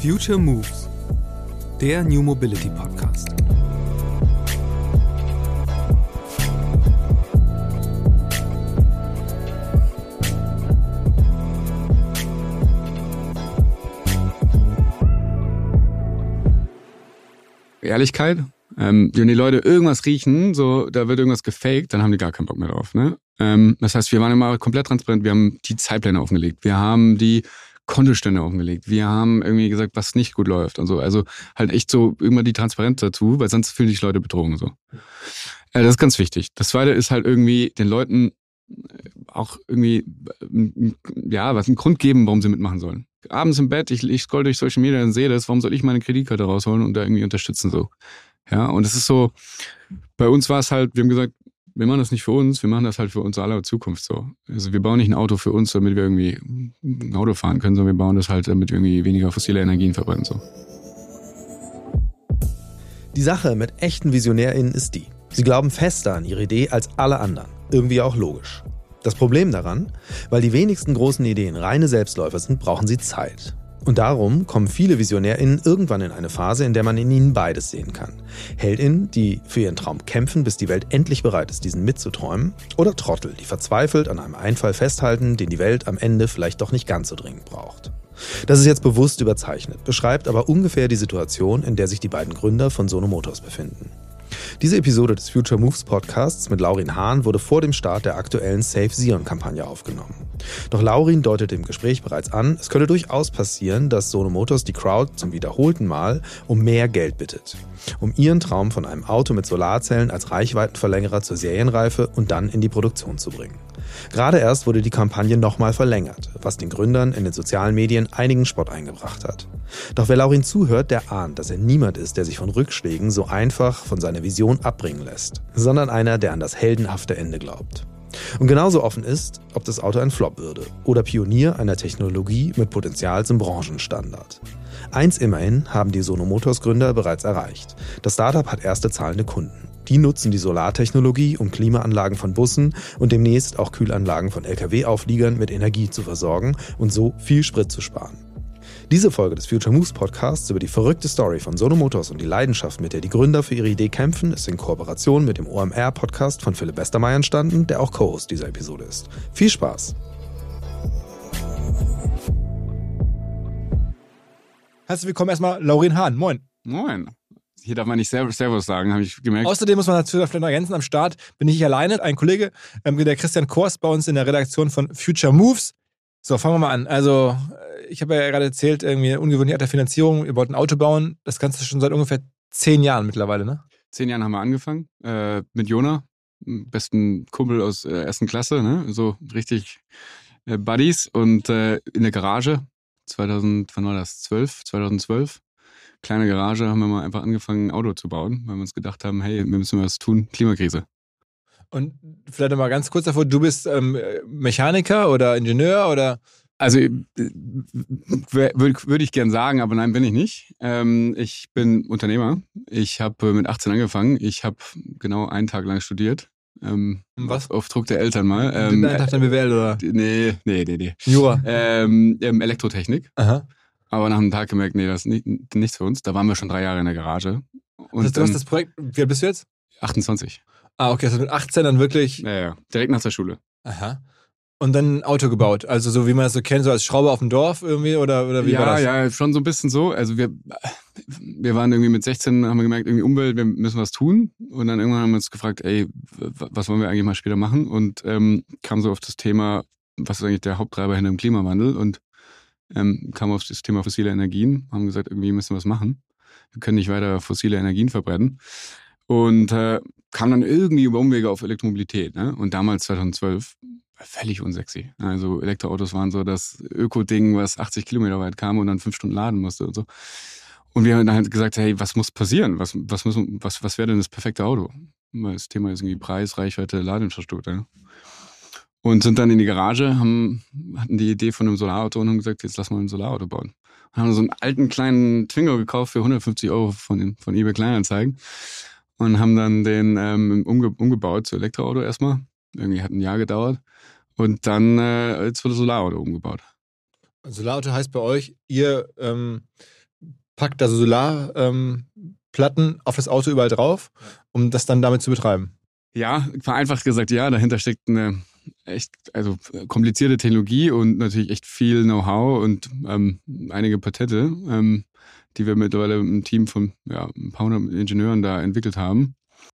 Future Moves, der New Mobility Podcast. Ehrlichkeit. Ähm, wenn die Leute irgendwas riechen, so da wird irgendwas gefaked, dann haben die gar keinen Bock mehr drauf. Ne? Ähm, das heißt, wir waren immer komplett transparent. Wir haben die Zeitpläne aufgelegt. Wir haben die Kontostände aufgelegt. Wir haben irgendwie gesagt, was nicht gut läuft und so. Also halt echt so immer die Transparenz dazu, weil sonst fühlen sich Leute betrogen so. Äh, das ist ganz wichtig. Das zweite ist halt irgendwie den Leuten äh, auch irgendwie äh, ja was einen Grund geben, warum sie mitmachen sollen. Abends im Bett, ich, ich scroll durch Social Media und sehe das, warum soll ich meine Kreditkarte rausholen und da irgendwie unterstützen so. Ja, und es ist so, bei uns war es halt, wir haben gesagt, wir machen das nicht für uns, wir machen das halt für unsere aller Zukunft so. Also wir bauen nicht ein Auto für uns, damit wir irgendwie ein Auto fahren können, sondern wir bauen das halt, damit wir irgendwie weniger fossile Energien verbrennen so. Die Sache mit echten VisionärInnen ist die. Sie glauben fester an ihre Idee als alle anderen. Irgendwie auch logisch. Das Problem daran, weil die wenigsten großen Ideen reine Selbstläufer sind, brauchen sie Zeit. Und darum kommen viele VisionärInnen irgendwann in eine Phase, in der man in ihnen beides sehen kann. HeldInnen, die für ihren Traum kämpfen, bis die Welt endlich bereit ist, diesen mitzuträumen. Oder Trottel, die verzweifelt an einem Einfall festhalten, den die Welt am Ende vielleicht doch nicht ganz so dringend braucht. Das ist jetzt bewusst überzeichnet, beschreibt aber ungefähr die Situation, in der sich die beiden Gründer von Sono Motors befinden. Diese Episode des Future Moves Podcasts mit Laurin Hahn wurde vor dem Start der aktuellen Save Sion-Kampagne aufgenommen. Doch Laurin deutete im Gespräch bereits an, es könnte durchaus passieren, dass Sono Motors die Crowd zum wiederholten Mal um mehr Geld bittet. Um ihren Traum von einem Auto mit Solarzellen als Reichweitenverlängerer zur Serienreife und dann in die Produktion zu bringen. Gerade erst wurde die Kampagne nochmal verlängert, was den Gründern in den sozialen Medien einigen Spott eingebracht hat. Doch wer Laurin zuhört, der ahnt, dass er niemand ist, der sich von Rückschlägen so einfach von seiner Vision abbringen lässt, sondern einer, der an das heldenhafte Ende glaubt. Und genauso offen ist, ob das Auto ein Flop würde oder Pionier einer Technologie mit Potenzial zum Branchenstandard. Eins immerhin haben die Sono Motors Gründer bereits erreicht. Das Startup hat erste zahlende Kunden. Die nutzen die Solartechnologie, um Klimaanlagen von Bussen und demnächst auch Kühlanlagen von Lkw-Aufliegern mit Energie zu versorgen und so viel Sprit zu sparen. Diese Folge des Future Moves Podcasts über die verrückte Story von Sono Motors und die Leidenschaft, mit der die Gründer für ihre Idee kämpfen, ist in Kooperation mit dem OMR Podcast von Philipp Westermeier entstanden, der auch Co-Host dieser Episode ist. Viel Spaß! Herzlich willkommen erstmal Laurin Hahn. Moin. Moin. Hier darf man nicht Servus sagen, habe ich gemerkt. Außerdem muss man natürlich vielleicht noch ergänzen, am Start bin ich nicht alleine. Ein Kollege, ähm, der Christian Kors bei uns in der Redaktion von Future Moves. So, fangen wir mal an. Also, ich habe ja gerade erzählt, irgendwie eine ungewöhnliche Art der Finanzierung. Ihr wollt ein Auto bauen. Das Ganze schon seit ungefähr zehn Jahren mittlerweile, ne? Zehn Jahren haben wir angefangen äh, mit Jona, besten Kumpel aus äh, ersten Klasse, ne? So richtig äh, Buddies und äh, in der Garage 2000, wann war das? 12, 2012. Kleine Garage haben wir mal einfach angefangen, ein Auto zu bauen, weil wir uns gedacht haben, hey, wir müssen was tun, Klimakrise. Und vielleicht mal ganz kurz davor, du bist ähm, Mechaniker oder Ingenieur oder? Also äh, würde würd ich gern sagen, aber nein, bin ich nicht. Ähm, ich bin Unternehmer. Ich habe mit 18 angefangen. Ich habe genau einen Tag lang studiert. Ähm, Was? Auf, Druck der Eltern mal. Ähm, einen Tag dann BWL oder? Nee, nee, nee, nee. Jura. Ähm, Elektrotechnik. Aha. Aber nach einem Tag gemerkt, nee, das ist nicht, nichts für uns. Da waren wir schon drei Jahre in der Garage. Und das, du hast das Projekt, wie alt bist du jetzt? 28. Ah, okay, also mit 18 dann wirklich. Ja, ja. Direkt nach der Schule. Aha. Und dann ein Auto gebaut. Also so wie man das so kennt, so als Schrauber auf dem Dorf irgendwie oder, oder wie ja, war das? Ja, schon so ein bisschen so. Also wir, wir waren irgendwie mit 16, haben wir gemerkt, irgendwie Umwelt, wir müssen was tun. Und dann irgendwann haben wir uns gefragt, ey, was wollen wir eigentlich mal später machen? Und ähm, kam so auf das Thema, was ist eigentlich der Haupttreiber hinter dem Klimawandel? Und ähm, kam auf das Thema fossile Energien, haben gesagt, irgendwie müssen wir was machen. Wir können nicht weiter fossile Energien verbrennen. Und äh, kam dann irgendwie über Umwege auf Elektromobilität. Ne? Und damals, 2012, völlig unsexy. Also Elektroautos waren so das Öko-Ding, was 80 Kilometer weit kam und dann fünf Stunden laden musste und so. Und wir haben dann halt gesagt, hey, was muss passieren? Was, was, was, was wäre denn das perfekte Auto? Weil das Thema ist irgendwie Preis, Reichweite, Ladeinfrastruktur. Ne? Und sind dann in die Garage, haben, hatten die Idee von einem Solarauto und haben gesagt, jetzt lass mal ein Solarauto bauen. Und haben so einen alten kleinen Twingo gekauft für 150 Euro von, von eBay Kleinanzeigen und haben dann den ähm, umge umgebaut zu Elektroauto erstmal. Irgendwie hat ein Jahr gedauert. Und dann äh, jetzt wurde Solarauto umgebaut. Solarauto heißt bei euch, ihr ähm, packt also Solarplatten ähm, auf das Auto überall drauf, um das dann damit zu betreiben. Ja, vereinfacht gesagt, ja, dahinter steckt eine echt, also komplizierte Technologie und natürlich echt viel Know-how und ähm, einige Patente, ähm, die wir mittlerweile im Team von ja, ein paar hundert Ingenieuren da entwickelt haben.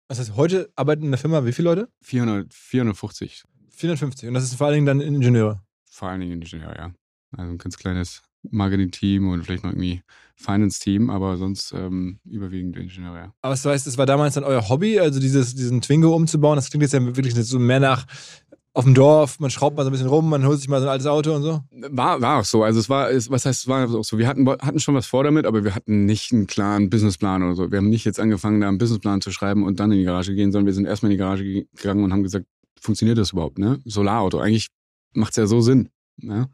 Das heißt, heute arbeiten in der Firma wie viele Leute? 400, 450. 450. Und das ist vor allen Dingen dann Ingenieure? Vor allen Dingen Ingenieure, ja. Also ein ganz kleines Marketing-Team und vielleicht noch irgendwie Finance-Team, aber sonst ähm, überwiegend Ingenieure, ja. Aber das heißt, es war damals dann euer Hobby, also dieses, diesen Twingo umzubauen? Das klingt jetzt ja wirklich so mehr nach auf dem Dorf, man schraubt mal so ein bisschen rum, man holt sich mal so ein altes Auto und so? War, war auch so. Also es war, es, was heißt, es war auch so. Wir hatten, hatten schon was vor damit, aber wir hatten nicht einen klaren Businessplan oder so. Wir haben nicht jetzt angefangen, da einen Businessplan zu schreiben und dann in die Garage gehen, sondern wir sind erstmal in die Garage gegangen und haben gesagt, funktioniert das überhaupt, ne? Solarauto. Eigentlich macht es ja so Sinn. Ne?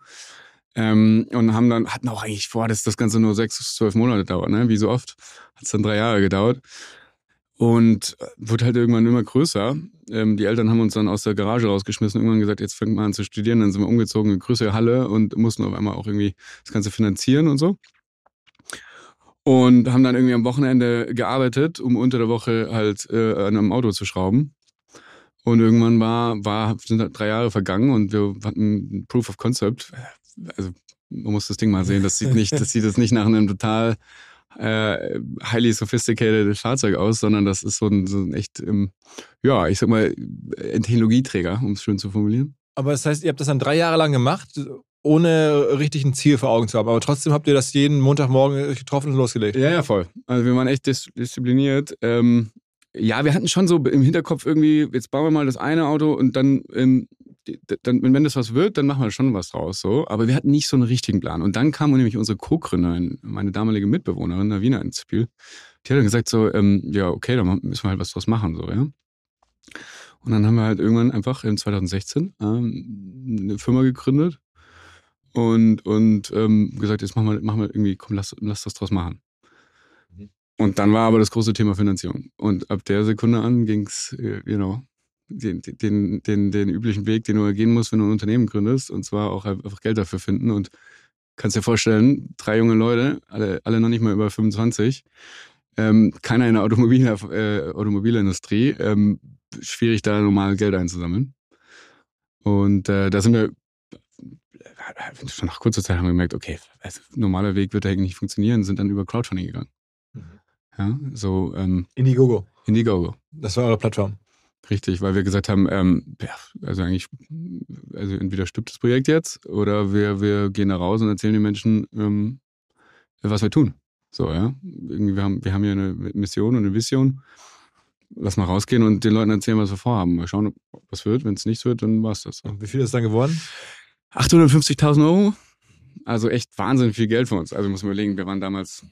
Ähm, und haben dann, hatten auch eigentlich vor, dass das Ganze nur sechs bis zwölf Monate dauert, ne? Wie so oft. Hat es dann drei Jahre gedauert. Und äh, wurde halt irgendwann immer größer. Ähm, die Eltern haben uns dann aus der Garage rausgeschmissen, irgendwann gesagt, jetzt fängt man an zu studieren. Dann sind wir umgezogen in eine größere Halle und mussten auf einmal auch irgendwie das Ganze finanzieren und so. Und haben dann irgendwie am Wochenende gearbeitet, um unter der Woche halt äh, an einem Auto zu schrauben. Und irgendwann war, war, sind halt drei Jahre vergangen und wir hatten Proof of Concept. Also man muss das Ding mal sehen. Das sieht nicht, das sieht jetzt nicht nach einem total äh, highly sophisticated Fahrzeug aus, sondern das ist so ein, so ein echt, ähm, ja, ich sag mal, ein Technologieträger, um es schön zu formulieren. Aber das heißt, ihr habt das dann drei Jahre lang gemacht, ohne richtig ein Ziel vor Augen zu haben. Aber trotzdem habt ihr das jeden Montagmorgen getroffen und losgelegt. Ja, ja, voll. Also wir waren echt dis diszipliniert. Ähm, ja, wir hatten schon so im Hinterkopf irgendwie, jetzt bauen wir mal das eine Auto und dann ähm, dann, wenn das was wird, dann machen wir schon was draus. So. Aber wir hatten nicht so einen richtigen Plan. Und dann kam nämlich unsere Co-Gründerin, meine damalige Mitbewohnerin, Navina, ins Spiel. Die hat dann gesagt so, ähm, ja, okay, dann müssen wir halt was draus machen. So, ja. Und dann haben wir halt irgendwann einfach in 2016 ähm, eine Firma gegründet und, und ähm, gesagt, jetzt machen wir, machen wir irgendwie, komm, lass, lass das draus machen. Und dann war aber das große Thema Finanzierung. Und ab der Sekunde an ging es, äh, you know, den, den, den, den üblichen Weg, den du gehen musst, wenn du ein Unternehmen gründest, und zwar auch einfach Geld dafür finden. Und kannst dir vorstellen, drei junge Leute, alle, alle noch nicht mal über 25, ähm, keiner in der Automobil, äh, Automobilindustrie, ähm, schwierig da normal Geld einzusammeln. Und äh, da sind wir schon nach kurzer Zeit haben wir gemerkt, okay, also, normaler Weg wird da nicht funktionieren, sind dann über Crowdfunding gegangen. Ja, so ähm, Indiegogo. Indiegogo. Das war eure Plattform. Richtig, weil wir gesagt haben, ähm, also eigentlich, also entweder stirbt das Projekt jetzt oder wir, wir gehen da raus und erzählen den Menschen, ähm, was wir tun. So, ja. Irgendwie, wir haben, wir haben hier eine Mission und eine Vision. Lass mal rausgehen und den Leuten erzählen, was wir vorhaben. Mal schauen, was wird. Wenn es nichts wird, dann war es das. Und wie viel ist dann geworden? 850.000 Euro. Also echt wahnsinnig viel Geld für uns. Also muss man überlegen, wir waren damals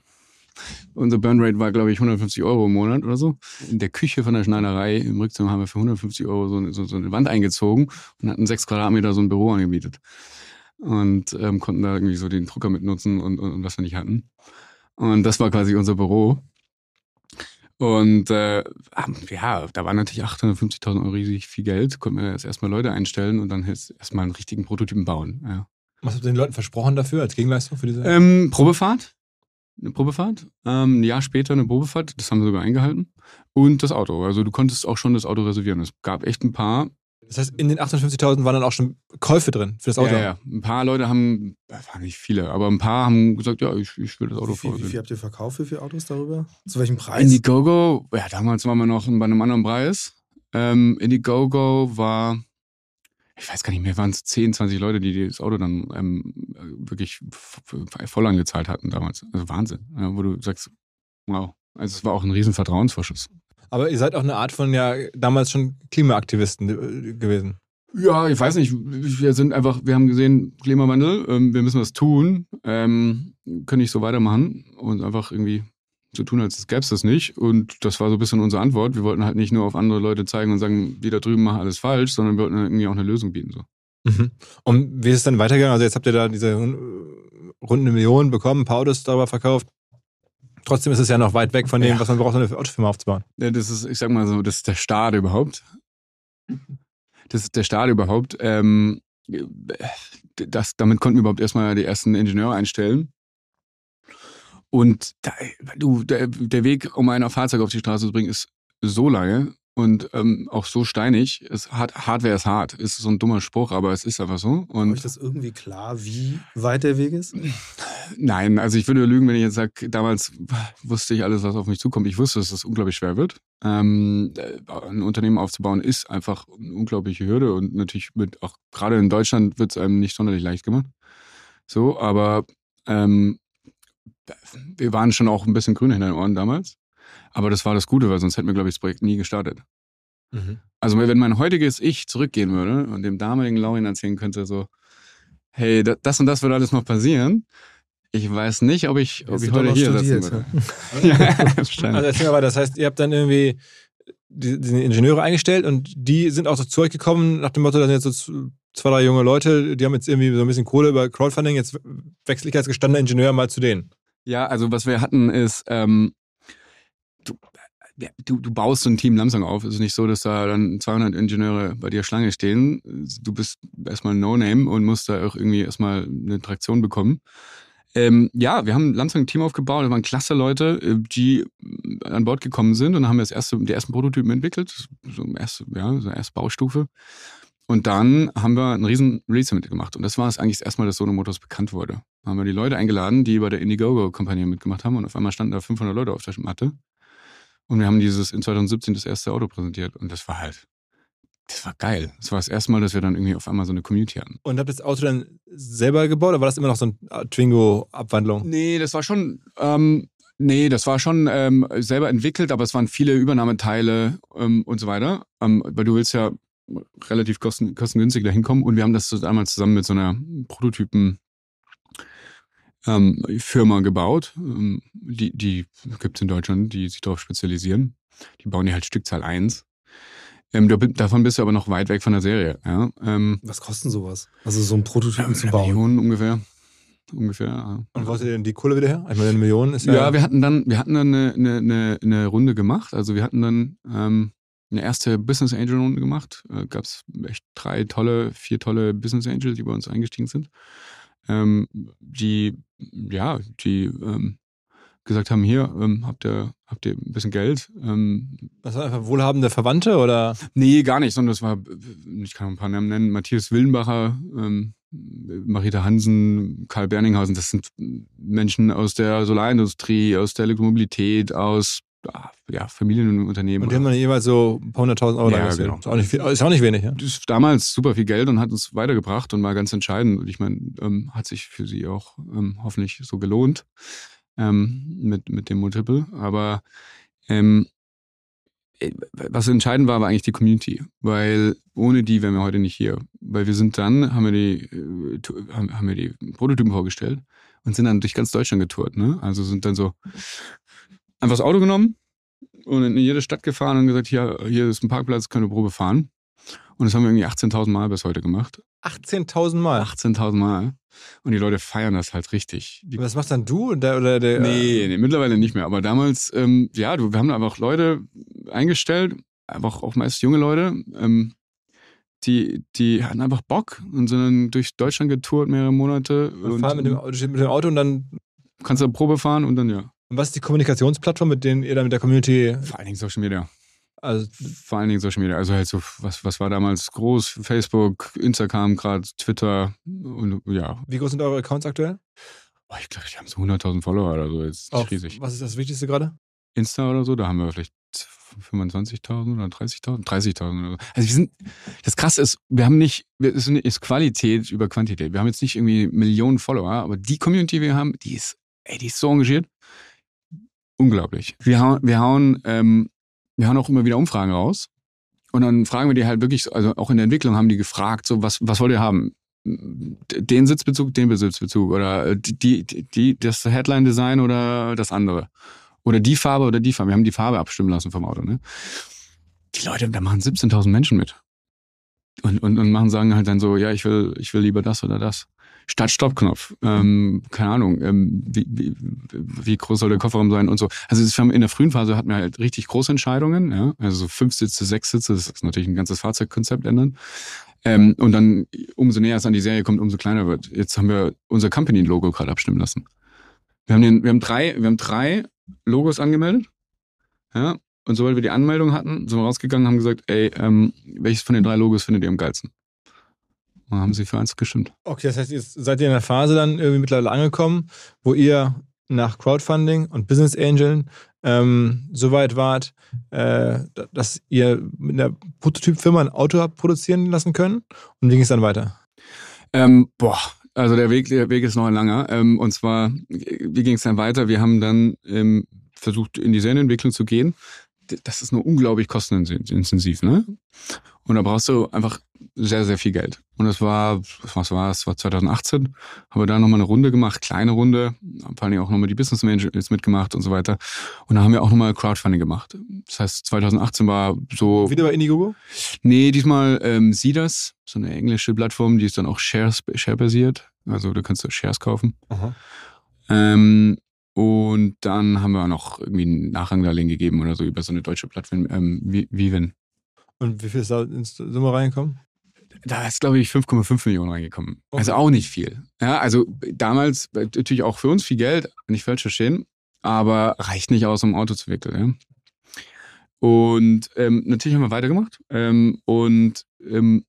unser Burnrate war, glaube ich, 150 Euro im Monat oder so. In der Küche von der Schneiderei im Rückzimmer haben wir für 150 Euro so eine, so, so eine Wand eingezogen und hatten sechs Quadratmeter so ein Büro angemietet. Und ähm, konnten da irgendwie so den Drucker mitnutzen und, und, und was wir nicht hatten. Und das war quasi unser Büro. Und äh, ja, da war natürlich 850.000 Euro riesig viel Geld. Konnten wir jetzt erstmal Leute einstellen und dann erstmal einen richtigen Prototypen bauen. Ja. Was habt ihr den Leuten versprochen dafür als Gegenleistung für diese? Ähm, Probefahrt eine Probefahrt. Ähm, ein Jahr später eine Probefahrt, das haben wir sogar eingehalten. Und das Auto. Also du konntest auch schon das Auto reservieren. Es gab echt ein paar. Das heißt, in den 58.000 waren dann auch schon Käufe drin für das Auto? Ja, ja. Ein paar Leute haben, waren nicht viele, aber ein paar haben gesagt, ja, ich, ich will das Auto fahren. Wie, wie viel habt ihr verkauft? Wie viele Autos darüber? Zu welchem Preis? Indiegogo, ja, damals waren wir noch bei einem anderen Preis. Ähm, Indiegogo war ich weiß gar nicht mehr, waren es 10, 20 Leute, die das Auto dann ähm, wirklich voll angezahlt hatten damals. Also Wahnsinn, ja, wo du sagst, wow. Also es war auch ein riesen Vertrauensvorschuss. Aber ihr seid auch eine Art von ja damals schon Klimaaktivisten äh, gewesen. Ja, ich weiß nicht. Wir sind einfach, wir haben gesehen, Klimawandel, ähm, wir müssen was tun, ähm, können nicht so weitermachen und einfach irgendwie so tun, als gäbe es das nicht. Und das war so ein bisschen unsere Antwort. Wir wollten halt nicht nur auf andere Leute zeigen und sagen, die da drüben machen alles falsch, sondern wir wollten irgendwie auch eine Lösung bieten. So. Mhm. Und wie ist es dann weitergegangen? Also jetzt habt ihr da diese rund eine Million bekommen, ein paar Autos darüber verkauft. Trotzdem ist es ja noch weit weg von dem, ja. was man braucht, um eine Autofirma aufzubauen. Ja, das ist, ich sag mal so, das ist der Start überhaupt. Das ist der Start überhaupt. Ähm, das, damit konnten wir überhaupt erstmal die ersten Ingenieure einstellen. Und da, du, der, der Weg, um ein Fahrzeug auf die Straße zu bringen, ist so lange und ähm, auch so steinig. Es hat, Hardware ist hart. Ist so ein dummer Spruch, aber es ist einfach so. Und Ist das irgendwie klar, wie weit der Weg ist? Nein, also ich würde lügen, wenn ich jetzt sage, damals wusste ich alles, was auf mich zukommt. Ich wusste, dass das unglaublich schwer wird. Ähm, äh, ein Unternehmen aufzubauen ist einfach eine unglaubliche Hürde und natürlich mit, auch gerade in Deutschland wird es einem nicht sonderlich leicht gemacht. So, aber ähm, wir waren schon auch ein bisschen grün hinter den Ohren damals. Aber das war das Gute, weil sonst hätten wir, glaube ich, das Projekt nie gestartet. Mhm. Also wenn mein heutiges Ich zurückgehen würde und dem damaligen Laurin erzählen könnte, so, hey, da- das und das wird alles noch passieren. Ich weiß nicht, ob ich, ob ich heute hier studiert, sitzen würde. ja, wahrscheinlich. Also erzähl mal weiter. Das heißt, ihr habt dann irgendwie die, die Ingenieure eingestellt und die sind auch so zu euch gekommen nach dem Motto, da sind jetzt so zwei, drei junge Leute, die haben jetzt irgendwie so ein bisschen Kohle über Crowdfunding, jetzt wechsle ich als gestandener Ingenieur mal zu denen. Ja, also was wir hatten ist, ähm, du, ja, du, du baust so ein Team langsam auf. Es ist nicht so, dass da dann 200 Ingenieure bei dir Schlange stehen. Du bist erstmal No-Name und musst da auch irgendwie erstmal eine Traktion bekommen. Ähm, ja, wir haben langsam ein Team aufgebaut. Da waren klasse Leute, äh, die an Bord gekommen sind und haben das erste, die ersten Prototypen entwickelt. So erste, ja, so erste Baustufe. Und dann haben wir einen riesen Release mitgemacht. Und das war es eigentlich das erste Mal, dass Sono Motors bekannt wurde. Da haben wir die Leute eingeladen, die bei der Indiegogo-Kampagne mitgemacht haben. Und auf einmal standen da 500 Leute auf der Matte. Und wir haben dieses in 2017 das erste Auto präsentiert. Und das war halt, das war geil. Das war das erste Mal, dass wir dann irgendwie auf einmal so eine Community hatten. Und habt ihr das Auto dann selber gebaut oder war das immer noch so eine Twingo-Abwandlung? Nee, das war schon, ähm, nee, das war schon ähm, selber entwickelt, aber es waren viele Übernahmeteile ähm, und so weiter. Ähm, weil du willst ja relativ kosten, kostengünstig dahin kommen und wir haben das so damals zusammen mit so einer Prototypen ähm, Firma gebaut. Ähm, die die gibt's in Deutschland, die sich darauf spezialisieren. Die bauen die halt Stückzahl 1. Ähm, da- davon bist du aber noch weit weg von der Serie. Ja? Ähm, Was kostet sowas? Also so einen Prototypen zu bauen. Million ungefähr. Ungefähr. ja. Und wo hast ihr denn die Kohle wieder her? Meine, eine Million ist ja. Ja, wir hatten dann, wir hatten dann eine, eine, eine, eine Runde gemacht. Also wir hatten dann ähm, eine erste Business Angel Runde gemacht. Äh, Gab es echt drei tolle, vier tolle Business Angels, die bei uns eingestiegen sind. Ähm, die, ja, die ähm, gesagt haben, hier, ähm, habt ihr, habt ihr ein bisschen Geld? Ähm, das waren einfach wohlhabende Verwandte oder? Nee, gar nicht, sondern das war, ich kann ein paar Namen nennen, Matthias Willenbacher, ähm, Marita Hansen, Karl Berninghausen, das sind Menschen aus der Solarindustrie, aus der Elektromobilität, aus ja, Familienunternehmen. Und die haben dann jeweils so ein paar hunderttausend Euro Ja, investiert. genau. Ist auch nicht, viel, ist auch nicht wenig, ja? das ist damals super viel Geld und hat uns weitergebracht und war ganz entscheidend. Und ich meine, ähm, hat sich für sie auch ähm, hoffentlich so gelohnt ähm, mit, mit dem Multiple. Aber ähm, äh, was entscheidend war, war eigentlich die Community, weil ohne die wären wir heute nicht hier. Weil wir sind dann, haben wir die, äh, haben wir die Prototypen vorgestellt und sind dann durch ganz Deutschland getourt. Ne? Also sind dann so einfach das Auto genommen und in jede Stadt gefahren und gesagt, hier, hier ist ein Parkplatz, können wir Probe fahren. Und das haben wir irgendwie 18.000 Mal bis heute gemacht. 18.000 Mal. 18.000 Mal. Und die Leute feiern das halt richtig. Die Was machst dann du der, oder der? Nee, nee, mittlerweile nicht mehr. Aber damals, ähm, ja, du, wir haben einfach Leute eingestellt, einfach auch meist junge Leute, ähm, die, die hatten einfach Bock und sind dann durch Deutschland getourt mehrere Monate. Und fahren mit dem, mit dem Auto und dann. kannst du Probe fahren und dann ja. Und was ist die Kommunikationsplattform, mit denen ihr dann mit der Community. Vor allen Dingen Social Media. Also, Vor allen Dingen Social Media. Also halt so, was, was war damals groß? Facebook, Instagram gerade, Twitter und ja. wie groß sind eure Accounts aktuell? Boah, ich glaube, die haben so 100.000 Follower oder so. Jetzt ist Auf- riesig. Was ist das Wichtigste gerade? Insta oder so, da haben wir vielleicht 25.000 oder 30.000, 30.000 oder so. Also wir sind, das Krasse ist, wir haben nicht, es ist Qualität über Quantität. Wir haben jetzt nicht irgendwie Millionen Follower, aber die Community, die wir haben, die ist, ey, die ist so engagiert. Unglaublich. Wir hauen, wir hauen, ähm, wir hauen auch immer wieder Umfragen raus. Und dann fragen wir die halt wirklich, so- also auch in der Entwicklung haben die gefragt, so, was, was wollt ihr haben? Den Sitzbezug, den Sitzbezug oder äh, die, die, die, das Headline-Design oder das andere. Oder die Farbe oder die Farbe. Wir haben die Farbe abstimmen lassen vom Auto, ne? Die Leute, da machen 17.000 Menschen mit. Und, und, und machen, sagen halt dann so, ja, ich will, ich will lieber das oder das. Statt Stoppknopf. Ähm, keine Ahnung, ähm, wie, wie, wie groß soll der Kofferraum sein und so. Also in der frühen Phase hatten wir halt richtig große Entscheidungen, ja. Also so fünf Sitze, sechs Sitze, das ist natürlich ein ganzes Fahrzeugkonzept ändern. Ähm, und dann, umso näher es an die Serie kommt, umso kleiner wird. Jetzt haben wir unser Company-Logo gerade abstimmen lassen. Wir haben, den, wir haben, drei, wir haben drei Logos angemeldet. Ja. Und sobald wir die Anmeldung hatten, sind wir rausgegangen und haben gesagt, ey, ähm, welches von den drei Logos findet ihr am geilsten? Und haben sie für eins gestimmt. Okay, das heißt, jetzt seid ihr in der Phase dann irgendwie mittlerweile angekommen, wo ihr nach Crowdfunding und Business Angeln ähm, so weit wart, äh, dass ihr mit einer Prototypfirma ein Auto habt produzieren lassen können? Und wie ging es dann weiter? Ähm, boah, also der Weg, der Weg ist noch ein langer. Ähm, und zwar, wie ging es dann weiter? Wir haben dann ähm, versucht, in die Serienentwicklung zu gehen. Das ist nur unglaublich kostenintensiv, ne? Und da brauchst du einfach sehr, sehr viel Geld. Und das war, was war es? war 2018. Haben wir da nochmal eine Runde gemacht, kleine Runde. Haben vor allem auch nochmal die Business Angels mitgemacht und so weiter. Und da haben wir auch nochmal Crowdfunding gemacht. Das heißt, 2018 war so. Wieder bei Indiegogo? Nee, diesmal ähm, Seeders, so eine englische Plattform, die ist dann auch Shares, Share-basiert. Also da kannst du Shares kaufen. Ähm, und dann haben wir noch irgendwie einen Nachrangdarlehen gegeben oder so über so eine deutsche Plattform, ähm, Viven. Und wie viel ist da ins Summe reingekommen? Da ist, glaube ich, 5,5 Millionen reingekommen. Okay. Also auch nicht viel. Ja, also damals natürlich auch für uns viel Geld, nicht falsch verstehen, aber reicht nicht aus, um ein Auto zu wickeln. Ja? Und ähm, natürlich haben wir weitergemacht. Ähm, und ähm,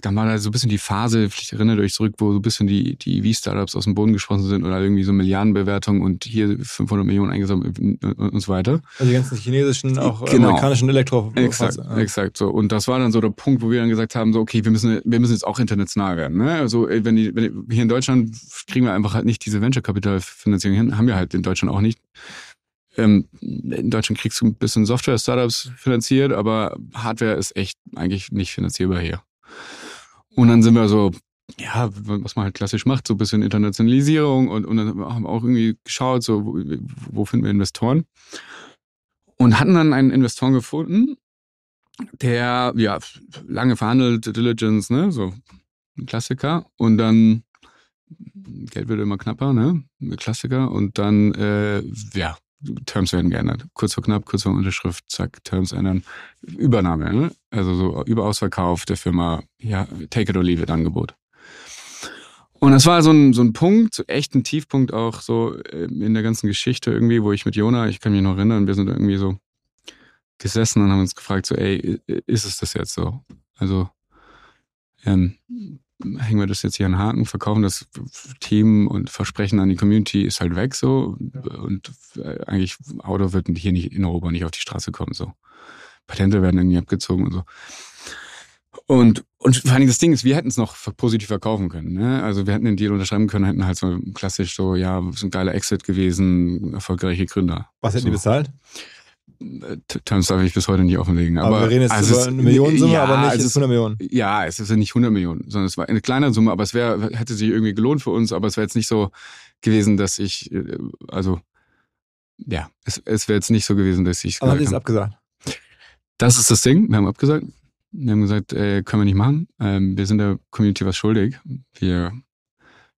dann war da so ein bisschen die Phase, ich erinnere euch zurück, wo so ein bisschen die, die V-Startups aus dem Boden gesprochen sind oder irgendwie so Milliardenbewertungen und hier 500 Millionen eingesammelt und so weiter. Also die ganzen chinesischen, auch genau. amerikanischen Elektro. Exakt, ja. exakt so. Und das war dann so der Punkt, wo wir dann gesagt haben, so, okay, wir müssen, wir müssen jetzt auch international werden. Ne? Also wenn, die, wenn die, hier in Deutschland kriegen wir einfach halt nicht diese Venture-Capital-Finanzierung hin, haben wir halt in Deutschland auch nicht. Ähm, in Deutschland kriegst du ein bisschen Software-Startups finanziert, aber Hardware ist echt eigentlich nicht finanzierbar hier. Und dann sind wir so, ja, was man halt klassisch macht, so ein bisschen Internationalisierung und, und dann haben wir auch irgendwie geschaut, so, wo, wo finden wir Investoren? Und hatten dann einen Investoren gefunden, der, ja, lange verhandelt, Diligence, ne, so ein Klassiker. Und dann, Geld wird immer knapper, ne, Klassiker. Und dann, äh, ja, Terms werden geändert. Kurz vor knapp, kurz vor Unterschrift, zack, Terms ändern. Übernahme, ne? also so Überausverkauf der Firma, ja, take it or leave it Angebot. Und das war so ein, so ein Punkt, so echt ein Tiefpunkt auch so ähm, in der ganzen Geschichte irgendwie, wo ich mit Jona, ich kann mich noch erinnern, wir sind irgendwie so gesessen und haben uns gefragt, so, ey, ist es das jetzt so? Also, ähm, hängen wir das jetzt hier an Haken, verkaufen das Team und Versprechen an die Community ist halt weg so und äh, eigentlich Auto wird hier nicht in Europa nicht auf die Straße kommen so. Patente werden irgendwie abgezogen und so. Und, und vor allem das Ding ist, wir hätten es noch positiv verkaufen können. Ne? Also wir hätten den Deal unterschreiben können, hätten halt so klassisch so, ja, ist ein geiler Exit gewesen, erfolgreiche Gründer. Was hätten so. die bezahlt? Terms darf ich bis heute nicht offenlegen. Aber, aber wir reden jetzt also über eine Millionensumme, ja, aber nicht 100 Millionen. Ja, es ist ja nicht 100 Millionen, sondern es war eine kleinere Summe, aber es wäre, hätte sich irgendwie gelohnt für uns, aber es wäre jetzt nicht so gewesen, dass ich, äh, also, ja, es, es wäre jetzt nicht so gewesen, dass ich. Aber es abgesagt? Das ist das Ding, wir haben abgesagt. Wir haben gesagt, äh, können wir nicht machen. Ähm, wir sind der Community was schuldig. Wir,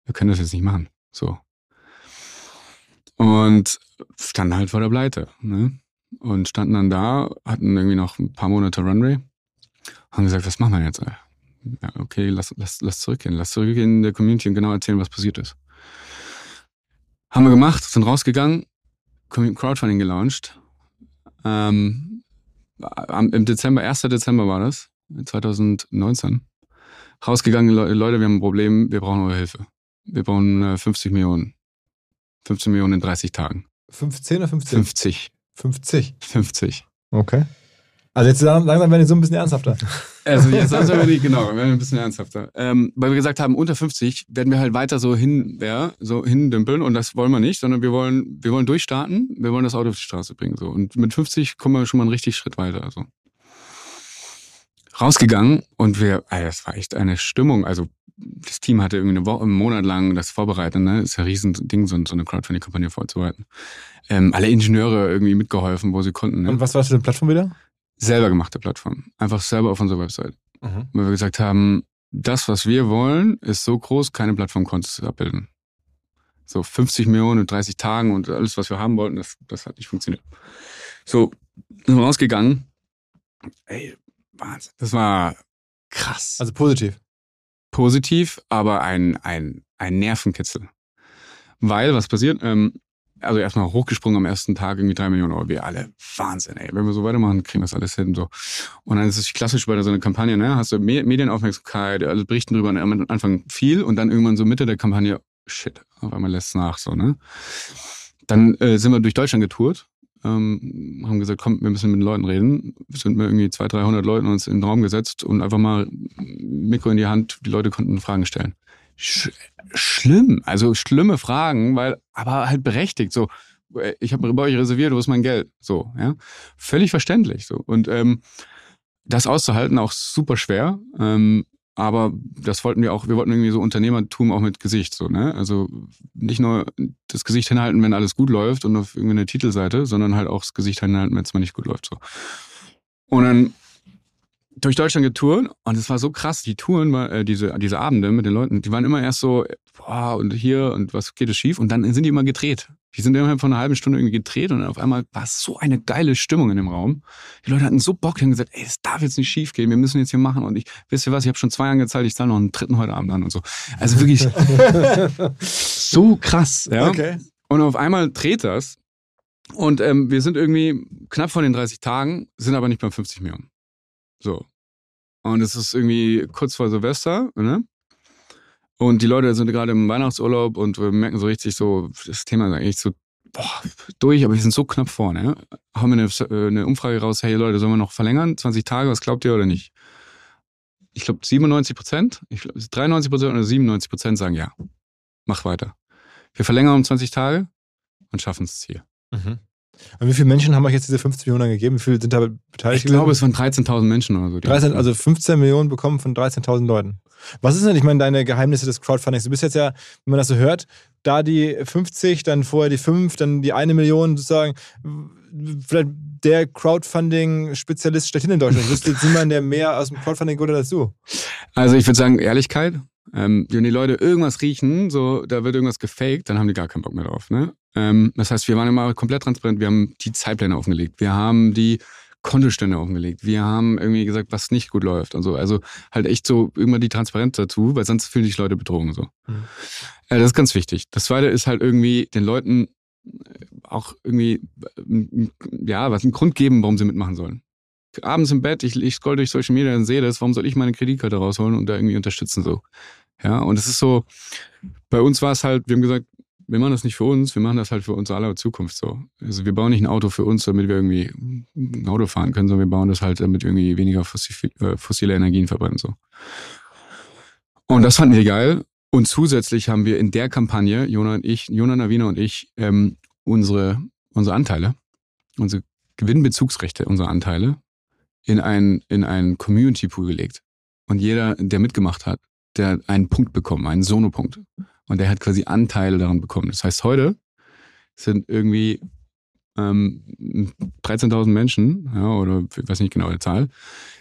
wir können das jetzt nicht machen. So. Und standen halt vor der Pleite. Ne? Und standen dann da, hatten irgendwie noch ein paar Monate Runway, haben gesagt, was machen wir jetzt? Ja, okay, lass, lass, lass zurückgehen, lass zurückgehen in der Community und genau erzählen, was passiert ist. Haben wir gemacht, sind rausgegangen, Crowdfunding gelauncht. Ähm, Im Dezember, 1. Dezember war das, 2019. Rausgegangen, Leute, wir haben ein Problem, wir brauchen eure Hilfe. Wir brauchen 50 Millionen. 15 Millionen in 30 Tagen. 15 oder 15? 50. 50. 50. Okay. Also jetzt langsam werden die so ein bisschen ernsthafter. Also jetzt langsam werden die, genau, werden wir ein bisschen ernsthafter. Ähm, weil wir gesagt haben, unter 50 werden wir halt weiter so hin, ja, so hindümpeln und das wollen wir nicht, sondern wir wollen, wir wollen durchstarten, wir wollen das Auto auf die Straße bringen. So. Und mit 50 kommen wir schon mal einen richtig Schritt weiter. Also. Rausgegangen und wir, also das war echt eine Stimmung. Also das Team hatte irgendwie eine Woche, einen Monat lang das vorbereitet, ne? Das ist ja ein Riesending, so, so eine Crowdfunding-Kampagne vorzubereiten. Ähm, alle Ingenieure irgendwie mitgeholfen, wo sie konnten. Ne? Und was war das für eine Plattform wieder? Selber gemachte Plattform. Einfach selber auf unserer Website. Mhm. Weil wir gesagt haben, das, was wir wollen, ist so groß, keine Plattform konnte es abbilden. So 50 Millionen in 30 Tagen und alles, was wir haben wollten, das, das hat nicht funktioniert. So, sind wir rausgegangen. Ey, Wahnsinn. Das war krass. Also positiv positiv, aber ein, ein, ein Nervenkitzel. Weil, was passiert? Ähm, also erstmal hochgesprungen am ersten Tag, irgendwie drei Millionen Euro. Wir alle, Wahnsinn, ey. Wenn wir so weitermachen, kriegen wir das alles hin. So. Und dann ist es klassisch bei so einer Kampagne, ne? Hast du Me Medienaufmerksamkeit, alle berichten drüber, am Anfang viel und dann irgendwann so Mitte der Kampagne, shit, auf einmal lässt es nach, so, ne? Dann äh, sind wir durch Deutschland getourt, ähm, haben gesagt, komm, wir müssen mit den Leuten reden. Sind wir irgendwie 200, 300 Leuten uns in den Raum gesetzt und einfach mal Mikro in die Hand, die Leute konnten Fragen stellen. Sch schlimm, also schlimme Fragen, weil, aber halt berechtigt, so, ich habe bei euch reserviert, wo ist mein Geld? So, ja. Völlig verständlich. So. Und ähm, das auszuhalten, auch super schwer. Ähm, aber das wollten wir auch, wir wollten irgendwie so Unternehmertum auch mit Gesicht, so, ne? Also nicht nur das Gesicht hinhalten, wenn alles gut läuft und auf irgendeine Titelseite, sondern halt auch das Gesicht hinhalten, wenn es mal nicht gut läuft, so. Und dann durch Deutschland getourt und es war so krass, die Touren, äh, diese, diese Abende mit den Leuten, die waren immer erst so, boah, und hier und was geht es schief und dann sind die immer gedreht. Die sind innerhalb von einer halben Stunde irgendwie gedreht und auf einmal war es so eine geile Stimmung in dem Raum. Die Leute hatten so Bock, die haben gesagt, ey, es darf jetzt nicht schief gehen, wir müssen jetzt hier machen und ich, wisst ihr was, ich habe schon zwei Jahre gezahlt, ich zahle noch einen dritten heute Abend an und so. Also wirklich so krass, ja. Okay. Und auf einmal dreht das und ähm, wir sind irgendwie knapp vor den 30 Tagen, sind aber nicht beim 50 Millionen. So. Und es ist irgendwie kurz vor Silvester, ne? Und die Leute sind gerade im Weihnachtsurlaub und wir merken so richtig so, das Thema ist eigentlich so boah, durch, aber wir sind so knapp vorne. Ne? Haben wir eine, eine Umfrage raus, hey Leute, sollen wir noch verlängern? 20 Tage, was glaubt ihr oder nicht? Ich glaube 97 Prozent, ich glaub, 93 Prozent oder 97 Prozent sagen ja. Mach weiter. Wir verlängern um 20 Tage und schaffen das Ziel. Mhm. Und wie viele Menschen haben euch jetzt diese 50 Millionen gegeben? Wie viele sind da beteiligt? Ich glaube, es waren 13.000 Menschen oder so. 13, also 15 Millionen bekommen von 13.000 Leuten. Was ist denn, ich meine, deine Geheimnisse des Crowdfundings? Du bist jetzt ja, wenn man das so hört, da die 50, dann vorher die 5, dann die eine Million sozusagen. Vielleicht der Crowdfunding-Spezialist schlechthin in Deutschland. Du bist jetzt niemand, der mehr aus dem Crowdfunding als du. Also ich würde sagen, Ehrlichkeit. Ähm, wenn die Leute irgendwas riechen, so da wird irgendwas gefaked, dann haben die gar keinen Bock mehr drauf. Ne? Ähm, das heißt, wir waren immer komplett transparent. Wir haben die Zeitpläne offengelegt. Wir haben die Kontostände offengelegt. Wir haben irgendwie gesagt, was nicht gut läuft und so. Also halt echt so immer die Transparenz dazu, weil sonst fühlen sich Leute betrogen so. Mhm. Äh, das ist ganz wichtig. Das zweite ist halt irgendwie den Leuten äh, auch irgendwie äh, ja was einen Grund geben, warum sie mitmachen sollen. Abends im Bett, ich, ich scroll durch Social Media und sehe das, warum soll ich meine Kreditkarte rausholen und da irgendwie unterstützen so. Ja, und es ist so, bei uns war es halt, wir haben gesagt, wir machen das nicht für uns, wir machen das halt für unsere aller Zukunft so. Also wir bauen nicht ein Auto für uns, damit wir irgendwie ein Auto fahren können, sondern wir bauen das halt, damit wir irgendwie weniger äh, fossile Energien verbrennen so. Und das fanden wir geil. Und zusätzlich haben wir in der Kampagne, Jona und ich, Jona Navina und ich, ähm, unsere, unsere Anteile, unsere Gewinnbezugsrechte, unsere Anteile in ein, in einen Community Pool gelegt. Und jeder, der mitgemacht hat, der einen Punkt bekommen, einen Sono-Punkt. Und der hat quasi Anteile daran bekommen. Das heißt, heute sind irgendwie ähm, 13.000 Menschen, ja, oder ich weiß nicht genau die Zahl,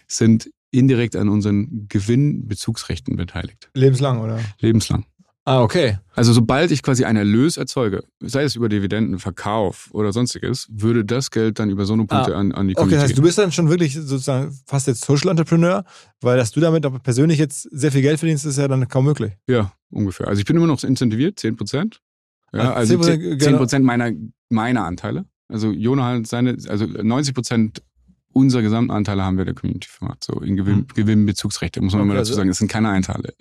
sind indirekt an unseren Gewinnbezugsrechten beteiligt. Lebenslang, oder? Lebenslang. Ah, okay. Also sobald ich quasi einen Erlös erzeuge, sei es über Dividenden, Verkauf oder sonstiges, würde das Geld dann über so eine Punkte ah, an, an die Community Okay, das heißt, du bist dann schon wirklich sozusagen fast jetzt Social Entrepreneur, weil dass du damit auch persönlich jetzt sehr viel Geld verdienst, ist ja dann kaum möglich. Ja, ungefähr. Also ich bin immer noch incentiviert, 10 Prozent. Ja, also 10 Prozent, 10 genau. Prozent meiner, meiner Anteile. Also Jona hat seine, also 90 Prozent unserer gesamten Anteile haben wir der Community gemacht, so in Gewinn, hm. Gewinnbezugsrechte, muss man okay, immer dazu also sagen. Es sind keine Anteile.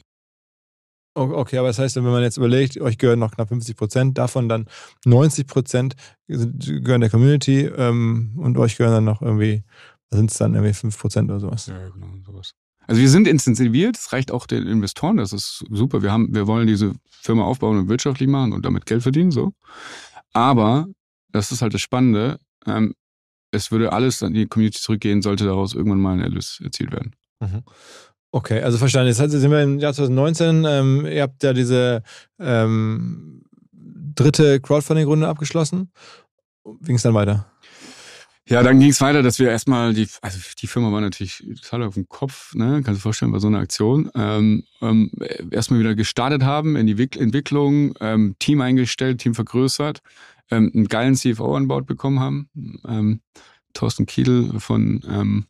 Okay, aber das heißt, wenn man jetzt überlegt, euch gehören noch knapp 50 Prozent, davon dann 90 Prozent gehören der Community ähm, und euch gehören dann noch irgendwie, sind es dann irgendwie 5 Prozent oder sowas? Ja, genau, sowas. Also wir sind incentiviert, das reicht auch den Investoren, das ist super. Wir, haben, wir wollen diese Firma aufbauen und wirtschaftlich machen und damit Geld verdienen, so. Aber, das ist halt das Spannende, ähm, es würde alles an die Community zurückgehen, sollte daraus irgendwann mal ein Erlös erzielt werden. Mhm. Okay, also verstanden. Jetzt sind wir im Jahr 2019. Ähm, ihr habt ja diese ähm, dritte Crowdfunding-Runde abgeschlossen. Wie ging es dann weiter? Ja, dann ging es weiter, dass wir erstmal die, also die Firma war natürlich total auf dem Kopf, ne? Kannst du dir vorstellen, bei so einer Aktion. Ähm, ähm, erstmal wieder gestartet haben in die Entwicklung, ähm, Team eingestellt, Team vergrößert, ähm, einen geilen CFO an Bord bekommen haben. Ähm, Thorsten Kiedl von ähm,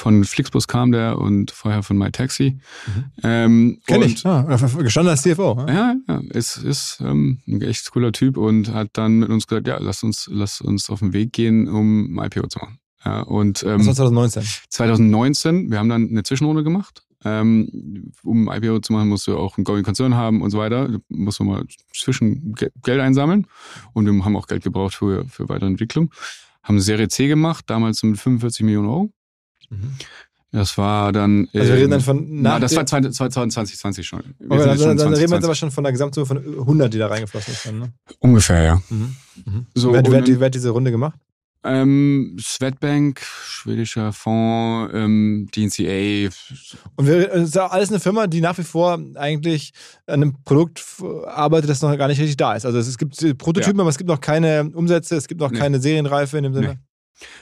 von Flixbus kam der und vorher von MyTaxi. Mhm. Ähm, Kenn ich. Gestanden als CFO. Ja? Ja, ja, ist, ist ähm, ein echt cooler Typ und hat dann mit uns gesagt, ja, lass uns, lass uns auf den Weg gehen, um ein IPO zu machen. Ja, und ähm, Das war 2019. 2019, wir haben dann eine Zwischenrunde gemacht. Ähm, um ein IPO zu machen, musst du auch einen Going Concern haben und so weiter. Du musst du mal zwischen Ge- Geld einsammeln. Und wir haben auch Geld gebraucht für, für weitere Entwicklung. Haben Serie C gemacht, damals mit 45 Millionen Euro. Das war dann. Also wir reden dann von na, das war 2020 schon. Wir Okay, dann, jetzt schon dann, dann reden wir jetzt 2020. aber schon von der Gesamtsumme von 100, die da reingeflossen ist. Dann, ne? Ungefähr, ja. So, wer, und wer, dann- wer hat diese Runde gemacht? Ähm, Swedbank, schwedischer Fonds, ähm, DNCA. Und wir, es ist ja alles eine Firma, die nach wie vor eigentlich an einem Produkt arbeitet, das noch gar nicht richtig da ist. Also es gibt die Prototypen, aber es gibt noch keine Umsätze, es gibt noch Nee. keine Serienreife in dem Sinne.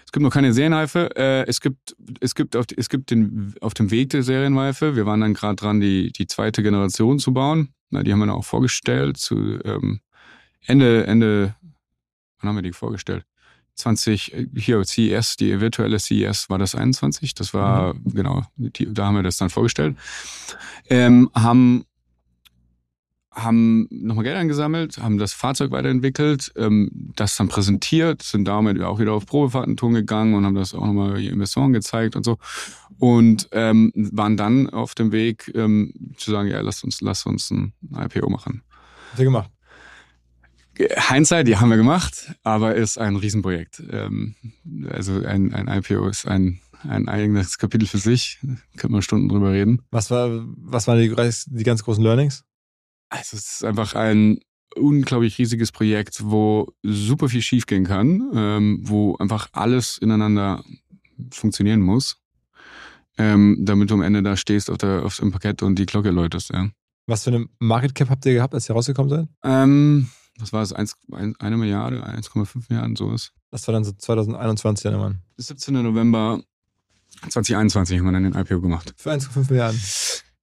Es gibt noch keine Serienreife. Äh, es gibt, es gibt, auf, es gibt den, auf dem Weg der Serienreife. Wir waren dann gerade dran, die, die zweite Generation zu bauen. Na, die haben wir dann auch vorgestellt zu ähm, Ende, Ende, wann haben wir die vorgestellt? 20, äh, hier CES, die virtuelle CES war das 21. Das war, genau, die, da haben wir das dann vorgestellt. Ähm, haben haben nochmal Geld eingesammelt, haben das Fahrzeug weiterentwickelt, ähm, das dann präsentiert, sind damit auch wieder auf Probefahrtentouren gegangen und haben das auch nochmal Investoren gezeigt und so. Und ähm, waren dann auf dem Weg ähm, zu sagen, ja, lasst uns, lasst uns ein IPO machen. Habt ihr gemacht? Hindsight, die haben wir gemacht, aber ist ein Riesenprojekt. Ähm, also ein, ein IPO ist ein, ein eigenes Kapitel für sich. Können wir Stunden drüber reden. Was, war, was waren die, die ganz großen Learnings? Also es ist einfach ein unglaublich riesiges Projekt, wo super viel schiefgehen kann, ähm, wo einfach alles ineinander funktionieren muss, ähm, damit du am Ende da stehst auf, der, auf dem Parkett und die Glocke läutest. Ja. Was für eine Market Cap habt ihr gehabt, als ihr rausgekommen seid? Ähm, was war es? Eins- ein- Eine Milliarde, 1,5 Milliarden, sowas. Das war dann so 2021 dann immer. 17. November 2021 haben wir dann den IPO gemacht. Für 1,5 Milliarden.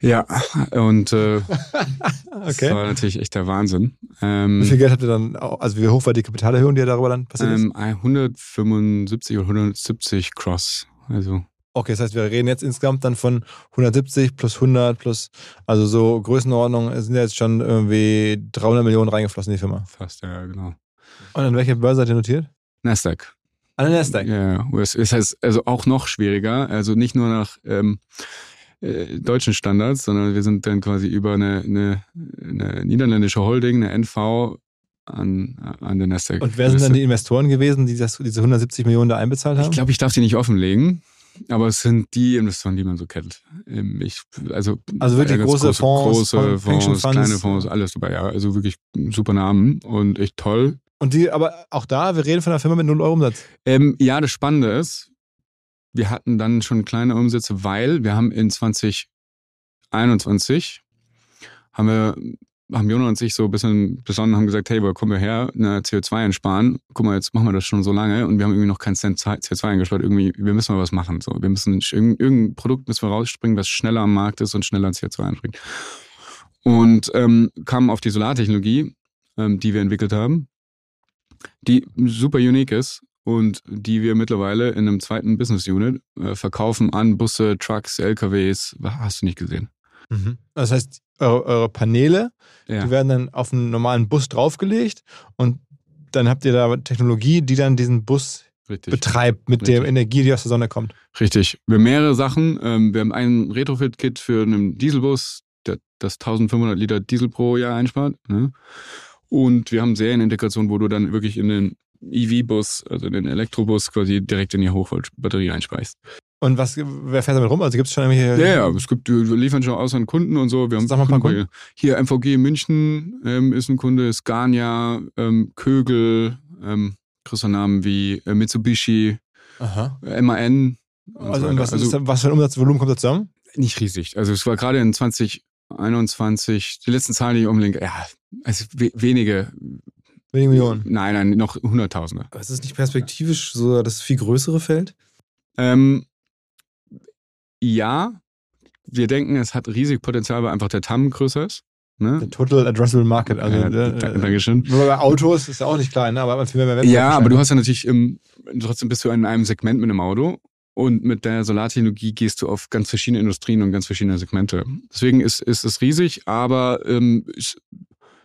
Ja, und äh, das Okay. war natürlich echt der Wahnsinn. Ähm, Wie viel Geld habt ihr dann, also wie hoch war die Kapitalerhöhung, die ja darüber dann passiert ist? ähm, 175 oder 170 Cross. Also Okay, das heißt, wir reden jetzt insgesamt dann von 170 plus 100 plus, also so Größenordnung, sind ja jetzt schon irgendwie 300 Millionen reingeflossen in die Firma. fast, ja, genau. Und an welcher Börse seid ihr notiert? Nasdaq. An der Nasdaq. Ja, ist heißt also auch noch schwieriger. Also nicht nur nach ähm, äh, deutschen Standards, sondern wir sind dann quasi über eine, eine, eine niederländische Holding, eine NV, an, an der Nasdaq. Und wer sind dann die Investoren gewesen, die das, diese 170 Millionen da einbezahlt haben? Ich glaube, ich darf die nicht offenlegen. Aber es sind die Investoren, die man so kennt. Ähm, Ich, also, Also wirklich äh, ganz große Fonds, große Fonds, Funds. kleine Fonds, alles dabei. Ja, also wirklich super Namen und echt toll. Und die, aber auch da, wir reden von einer Firma mit 0 Euro Umsatz. Ähm, ja, das Spannende ist, wir hatten dann schon kleine Umsätze, weil wir haben in 2021 haben wir haben Jona und sich so ein bisschen besonnen, haben gesagt, hey, wo kommen wir her, eine CO2 einsparen. Guck mal, jetzt machen wir das schon so lange und wir haben irgendwie noch keinen Cent CO2 eingespart. Irgendwie, wir müssen mal was machen. So, wir müssen irgendein, irgendein Produkt müssen wir rausspringen, was schneller am Markt ist und schneller CO2 einspringt. Und ähm, kamen auf die Solartechnologie, ähm, die wir entwickelt haben, die super unique ist und die wir mittlerweile in einem zweiten Business Unit äh, verkaufen an Busse, Trucks, LKWs. Hast du nicht gesehen? Das heißt, eure, eure Paneele, Ja. die werden dann auf einen normalen Bus draufgelegt und dann habt ihr da Technologie, die dann diesen Bus Richtig. betreibt mit der Richtig. Energie, die aus der Sonne kommt. Richtig. Wir haben mehrere Sachen. Ähm, wir haben ein Retrofit-Kit für einen Dieselbus, der das 1500 Liter Diesel pro Jahr einspart. Ne? Und wir haben Serienintegration, wo du dann wirklich in den EV-Bus, also den Elektrobus, quasi direkt in die Hochvolt-Batterie einspeist. Und was, wer fährt damit rum? Also gibt es schon irgendwelche. Ja, ja, es gibt, wir liefern schon aus an Kunden und so. Wir haben Sag mal Kunden bei- Hier MVG in München ähm, ist ein Kunde, Scania, ähm, Kögel, ähm, größere Namen wie äh, Mitsubishi, Aha. äh, MAN. Und Also, so was, ist da, was für ein Umsatzvolumen kommt da zusammen? nicht riesig. Also es war gerade in 2021, die letzten Zahlen, die ich umlenke, ja, also we wenige. Wenige Millionen. Nein, nein, noch Hunderttausende. Aber ist es nicht perspektivisch so das viel größere Feld? Ähm, ja, wir denken, es hat riesig Potenzial, weil einfach der TAM größer ist. Ne? Der Total Addressable Market. Also, ja, da- Dankeschön. Nur bei Autos ist ja auch nicht klein, ne? aber hat man viel mehr Wettbewerb Ja, aber du hast ja natürlich im, trotzdem bist du in einem Segment mit einem Auto Und mit der Solartechnologie gehst du auf ganz verschiedene Industrien und ganz verschiedene Segmente. Deswegen ist, ist es riesig, aber ähm,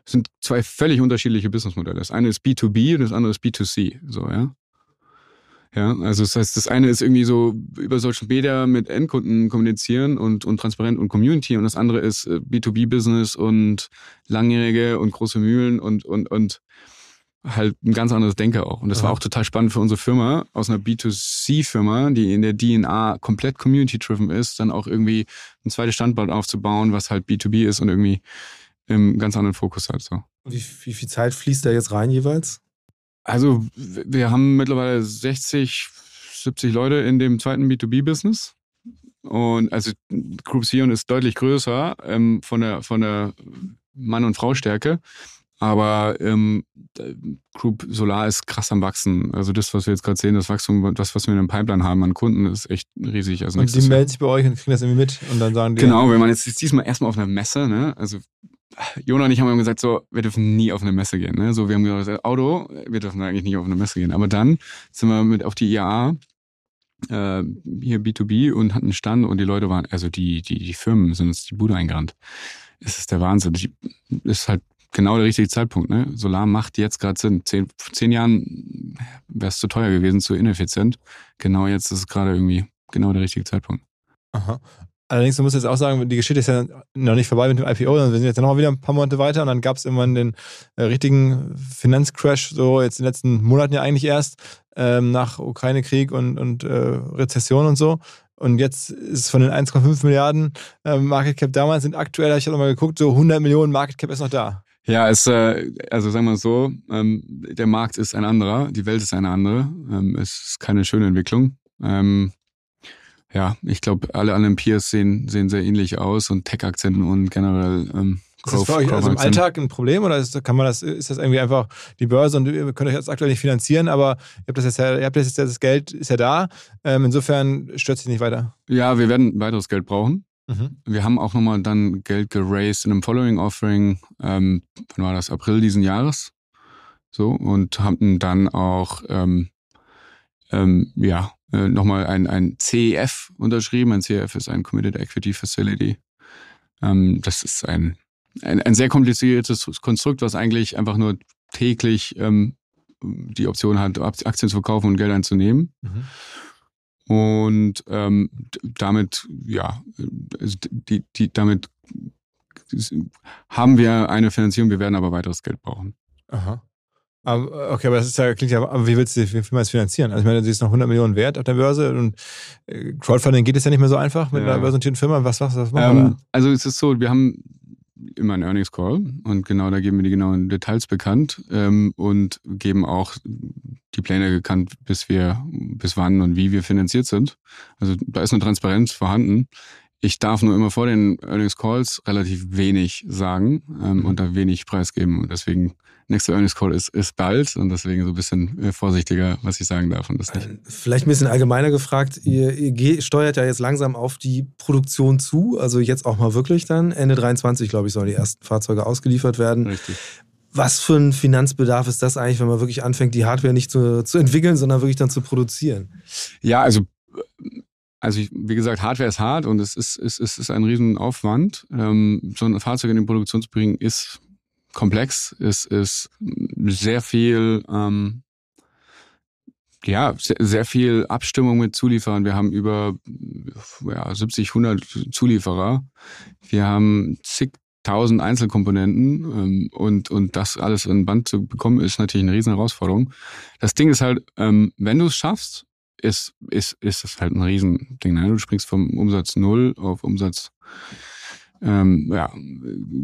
es sind zwei völlig unterschiedliche Businessmodelle. Das eine ist B2B und das andere ist B2C. So, ja. Ja, also das heißt, das eine ist irgendwie so über Social Media mit Endkunden kommunizieren und, und transparent und Community und das andere ist äh, B2B-Business und langjährige und große Mühlen und, und, und halt ein ganz anderes Denker auch. Und das war auch total spannend für unsere Firma, aus einer B2C-Firma, die in der DNA komplett community-driven ist, dann auch irgendwie ein zweites Standbein aufzubauen, was halt B2B ist und irgendwie im ganz anderen Fokus hat. So. Wie, wie viel Zeit fließt da jetzt rein jeweils? Also wir haben mittlerweile 60, 70 Leute in dem zweiten B2B-Business. Und also Group Sion ist deutlich größer ähm, von der von der Mann- und Frau-Stärke. Aber ähm, Group Solar ist krass am Wachsen. Also das, was wir jetzt gerade sehen, das Wachstum, das, was wir in dem Pipeline haben an Kunden, ist echt riesig. Also und die melden sich bei euch und kriegen das irgendwie mit und dann sagen die. Genau, wenn man jetzt diesmal erstmal auf einer Messe, ne, also Jona und ich haben immer gesagt, so, wir dürfen nie auf eine Messe gehen. Ne? So, wir haben gesagt, Auto, wir dürfen eigentlich nicht auf eine Messe gehen. Aber dann sind wir mit auf die IAA, äh, hier B2B und hatten einen Stand und die Leute waren, also die, die, die Firmen sind uns die Bude eingerannt. Es ist der Wahnsinn. Das ist halt genau der richtige Zeitpunkt. Ne? Solar macht jetzt gerade Sinn. Zehn, zehn Jahren wäre es zu teuer gewesen, zu ineffizient. Genau jetzt ist es gerade irgendwie genau der richtige Zeitpunkt. Aha. Allerdings, du musst jetzt auch sagen, die Geschichte ist ja noch nicht vorbei mit dem IPO, sondern wir sind jetzt noch wieder ein paar Monate weiter und dann gab es irgendwann den äh, richtigen Finanzcrash, so jetzt in den letzten Monaten ja eigentlich erst, ähm, nach Ukraine-Krieg und, und äh, Rezession und so. Und jetzt ist von den 1,5 Milliarden äh, Market Cap damals sind aktuell, habe ich mal geguckt, so 100 Millionen Market Cap ist noch da. Ja, es, äh, also sagen wir so, ähm, der Markt ist ein anderer, die Welt ist eine andere. Ähm, es ist keine schöne Entwicklung. Ähm, ja, ich glaube, alle anderen Peers sehen, sehen sehr ähnlich aus und Tech-Aktien und generell ähm, ist das für euch also im Alltag ein Problem oder ist, kann man das, ist das irgendwie einfach die Börse und ihr könnt euch das aktuell nicht finanzieren, aber ihr habt das jetzt ja, ihr habt das jetzt das Geld ist ja da. Ähm, insofern stört sich nicht weiter. Ja, wir werden weiteres Geld brauchen. Mhm. Wir haben auch nochmal dann Geld geraced in einem Following Offering, ähm, wann war das? April diesen Jahres. So, und haben dann auch ähm, ähm, ja, äh, nochmal ein, ein CEF unterschrieben. Ein CEF ist ein Committed Equity Facility. Ähm, das ist ein, ein, ein sehr kompliziertes Konstrukt, was eigentlich einfach nur täglich ähm, die Option hat, Aktien zu verkaufen und Geld einzunehmen. Mhm. Und ähm, damit, ja, also die, die, damit haben wir eine Finanzierung, wir werden aber weiteres Geld brauchen. Aha. Okay, aber das ist ja, klingt ja, aber wie willst du die Firma jetzt finanzieren? Also ich meine, sie ist noch 100 Millionen wert auf der Börse und äh, Crowdfunding geht es ja nicht mehr so einfach mit ja. einer börsennotierten Firma. Was, was, was machen ähm, wir da? Also es ist so, wir haben immer einen Earnings Call und genau da geben wir die genauen Details bekannt ähm, und geben auch die Pläne bekannt, bis wir, bis wann und wie wir finanziert sind. Also da ist eine Transparenz vorhanden. Ich darf nur immer vor den Earnings Calls relativ wenig sagen ähm, mhm. und da wenig preisgeben und deswegen nächste Earnings Call ist, ist bald und deswegen so ein bisschen äh, vorsichtiger, was ich sagen darf und das nicht. Vielleicht ein bisschen allgemeiner gefragt, ihr, ihr steuert ja jetzt langsam auf die Produktion zu, also jetzt auch mal wirklich dann. Ende 23, glaube ich, sollen die ersten Fahrzeuge ausgeliefert werden. Richtig. Was für ein Finanzbedarf ist das eigentlich, wenn man wirklich anfängt, die Hardware nicht zu, zu entwickeln, sondern wirklich dann zu produzieren? Ja, also also ich, wie gesagt, Hardware ist hart und es ist, es ist, es ist ein Riesenaufwand. Ähm, so ein Fahrzeug in die Produktion zu bringen, ist komplex. Es ist sehr viel, ähm, ja, sehr, sehr viel Abstimmung mit Zulieferern. Wir haben über ja, 70, 100 Zulieferer. Wir haben zigtausend Einzelkomponenten ähm, und, und das alles in Band zu bekommen, ist natürlich eine riesen Herausforderung. Das Ding ist halt, ähm, wenn du es schaffst, ist, ist, ist das halt ein Riesending. Ne? Du springst vom Umsatz null auf Umsatz ähm, ja,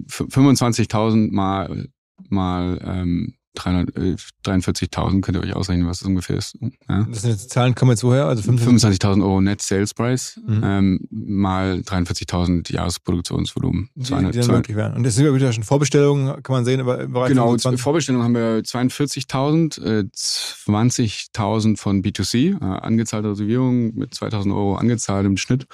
25.000 mal, mal ähm, 43.000 könnt ihr euch ausrechnen, was das ungefähr ist. Ja. Das sind jetzt Zahlen, kommen jetzt woher? Also 25.000 Euro Net Sales Price mhm. ähm, mal 43.000 Jahresproduktionsvolumen. Die, 200, die dann möglich wären. Und das sind ja wieder schon Vorbestellungen, kann man sehen. Im Bereich genau, Vorbestellungen haben wir 42.000, äh, 20.000 von B2C, äh, angezahlte Reservierung mit 2.000 Euro angezahlt im Schnitt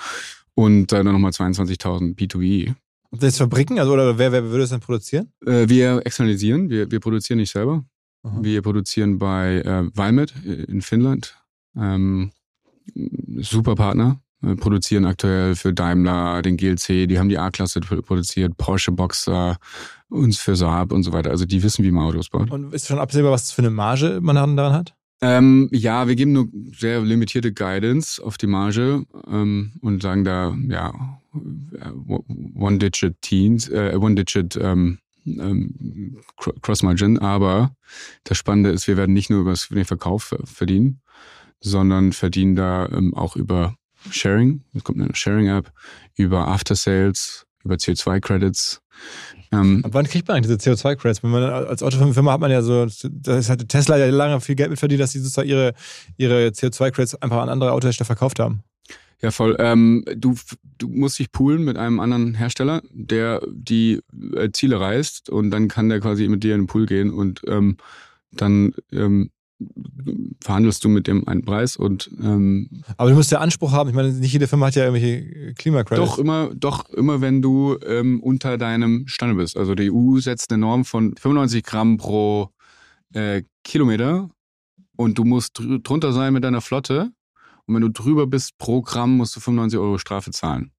und dann nochmal 22.000 B2E. Das Fabriken, also oder wer, wer würde das dann produzieren? Äh, wir externalisieren, wir, wir produzieren nicht selber. Aha. Wir produzieren bei äh, Valmet in Finnland. Ähm, super Partner. Wir produzieren aktuell für Daimler den GLC, die haben die A-Klasse produziert, Porsche Boxer, uns für Saab und so weiter. Also die wissen, wie man Autos baut. Und ist schon absehbar, was für eine Marge man daran hat? Ähm, ja, wir geben nur sehr limitierte Guidance auf die Marge ähm, und sagen da, ja, One-Digit Teens, äh, One-Digit ähm, ähm, Cross-Margin. Aber das Spannende ist, wir werden nicht nur über den Verkauf verdienen, sondern verdienen da ähm, auch über Sharing. Es kommt eine Sharing-App, über After-Sales, über CO2-Credits. Ähm, Ab wann kriegt man eigentlich diese CO2-Credits? Wenn man als Autofirma hat man ja so, das hat Tesla ja lange viel Geld mit verdient, dass sie sozusagen ihre, ihre CO2-Credits einfach an andere Autohersteller verkauft haben. Ja, voll. Ähm, du, du musst dich poolen mit einem anderen Hersteller, der die äh, Ziele reißt und dann kann der quasi mit dir in den Pool gehen und ähm, dann ähm, verhandelst du mit dem einen Preis und ähm, aber du musst ja Anspruch haben. Ich meine, nicht jede Firma hat ja irgendwelche Klimacredits. Doch immer, doch immer, wenn du ähm, unter deinem Standard bist. Also die EU setzt eine Norm von 95 Gramm pro äh, Kilometer und du musst dr drunter sein mit deiner Flotte und wenn du drüber bist pro Gramm, musst du 95 Euro Strafe zahlen.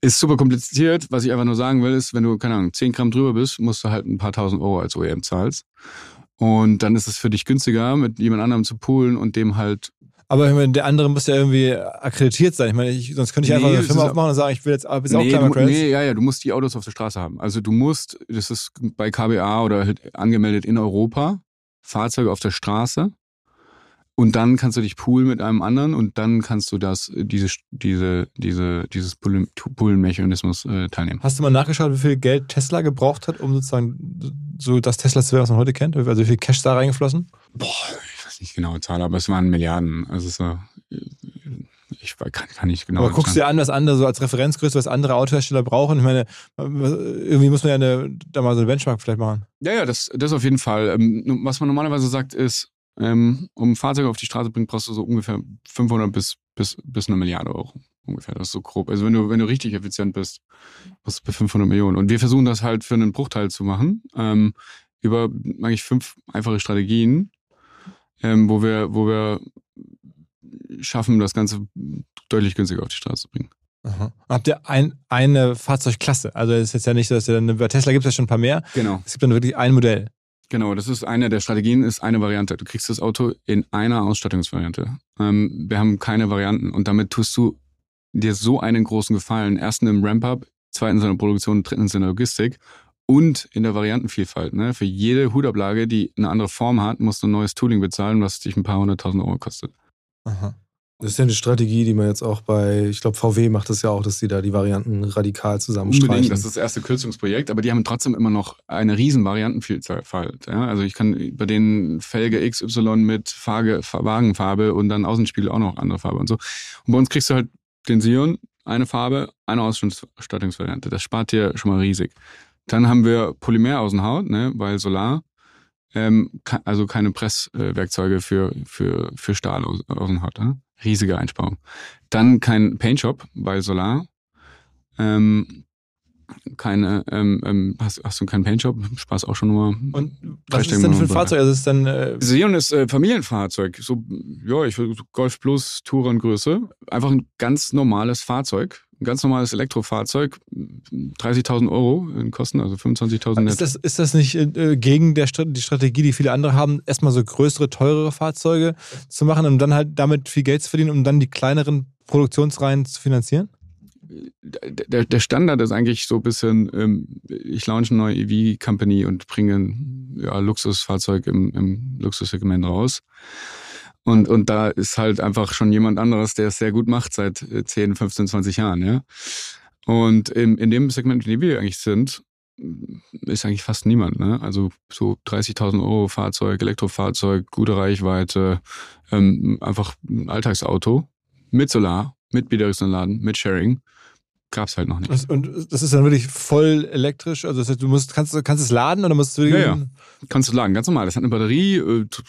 Ist super kompliziert. Was ich einfach nur sagen will, ist, wenn du, keine Ahnung, 10 Gramm drüber bist, musst du halt ein paar tausend Euro als OEM zahlst. Und dann ist es für dich günstiger, mit jemand anderem zu poolen und dem halt. Aber ich meine, der andere muss ja irgendwie akkreditiert sein. Ich meine, ich, sonst könnte ich einfach nee, eine Firma aufmachen und sagen, ich will jetzt bis nee, auch du, Nee, ja, ja, du musst die Autos auf der Straße haben. Also du musst, das ist bei KBA oder halt angemeldet in Europa, Fahrzeuge auf der Straße. Und dann kannst du dich poolen mit einem anderen und dann kannst du das, diese, diese, diese, dieses Poolen-Mechanismus äh, teilnehmen. Hast du mal nachgeschaut, wie viel Geld Tesla gebraucht hat, um sozusagen so das Tesla zu werden, was man heute kennt? Also wie viel Cash da reingeflossen? Boah, ich weiß nicht genau Zahl, aber es waren Milliarden. Also so, ich kann, kann nicht genau. Aber guckst du dir an, was andere so als Referenzgröße, was andere Autohersteller brauchen? Ich meine, irgendwie muss man ja eine, da mal so eine Benchmark vielleicht machen. Ja, ja, das, das auf jeden Fall. Ähm, was man normalerweise sagt, ist, ähm, um Fahrzeuge auf die Straße zu bringen, brauchst du so ungefähr 500 bis, bis, bis eine Milliarde Euro. Ungefähr, das ist so grob. Also wenn du, wenn du richtig effizient bist, brauchst du bei 500 Millionen. Und wir versuchen das halt für einen Bruchteil zu machen, ähm, über eigentlich fünf einfache Strategien, ähm, wo wir, wo wir schaffen, das Ganze deutlich günstiger auf die Straße zu bringen. Aha. Habt ihr ein, eine Fahrzeugklasse? Also es ist jetzt ja nicht, dass ihr dann, bei Tesla gibt es ja schon ein paar mehr. Genau. Es gibt dann wirklich ein Modell. Genau, das ist eine der Strategien, ist eine Variante. Du kriegst das Auto in einer Ausstattungsvariante. Ähm, wir haben keine Varianten und damit tust du dir so einen großen Gefallen. Erstens im Ramp-Up, zweitens in der Produktion, drittens in der Logistik und in der Variantenvielfalt. Ne? Für jede Hutablage, die eine andere Form hat, musst du ein neues Tooling bezahlen, was dich ein paar hunderttausend Euro kostet. Aha. Das ist ja eine Strategie, die man jetzt auch bei, ich glaube, VW macht das ja auch, dass sie da die Varianten radikal zusammenstreichen. Unbedingt, das ist das erste Kürzungsprojekt, aber die haben trotzdem immer noch eine riesen Variantenvielfalt. Ja? Also ich kann bei denen Felge XY mit Farbe, Wagenfarbe und dann Außenspiegel auch noch andere Farbe und so. Und bei uns kriegst du halt den Sion, eine Farbe, eine Ausstattungsvariante. Das spart dir schon mal riesig. Dann haben wir Polymer-Außenhaut, ne, weil Solar. Ähm, also keine Presswerkzeuge für, für, für Stahl-Außenhaut. Ne? Riesige Einsparung. Dann kein Paintshop bei Solar. Ähm, keine, ähm, ähm, hast, hast du keinen Paintshop? Spaß auch schon nur. Und was ist denn für ein Fahrzeug? Also ist dann, äh Sion ist äh, Familienfahrzeug. So, ja, ich würde Golf Plus Tourengröße. Einfach ein ganz normales Fahrzeug ein ganz normales Elektrofahrzeug, 30.000 Euro in Kosten, also 25.000 ist das, ist das nicht äh, gegen der, die Strategie, die viele andere haben, erstmal so größere, teurere Fahrzeuge zu machen und dann halt damit viel Geld zu verdienen, um dann die kleineren Produktionsreihen zu finanzieren? Der, der Standard ist eigentlich so ein bisschen, ähm, ich launche eine neue EV-Company und bringe ein ja, Luxusfahrzeug im, im Luxussegment raus. Und, und da ist halt einfach schon jemand anderes, der es sehr gut macht seit 10, 15, 20 Jahren, ja. Und in, in dem Segment, in dem wir eigentlich sind, ist eigentlich fast niemand. Ne? Also so 30.000 Euro Fahrzeug, Elektrofahrzeug, gute Reichweite, ähm, einfach ein Alltagsauto mit Solar, mit Bidirektionalladen, mit Sharing gab es halt noch nicht. Und das ist dann wirklich voll elektrisch? Also das heißt, du musst, kannst, kannst es laden oder musst du ja, ja, kannst du laden, ganz normal. Das hat eine Batterie,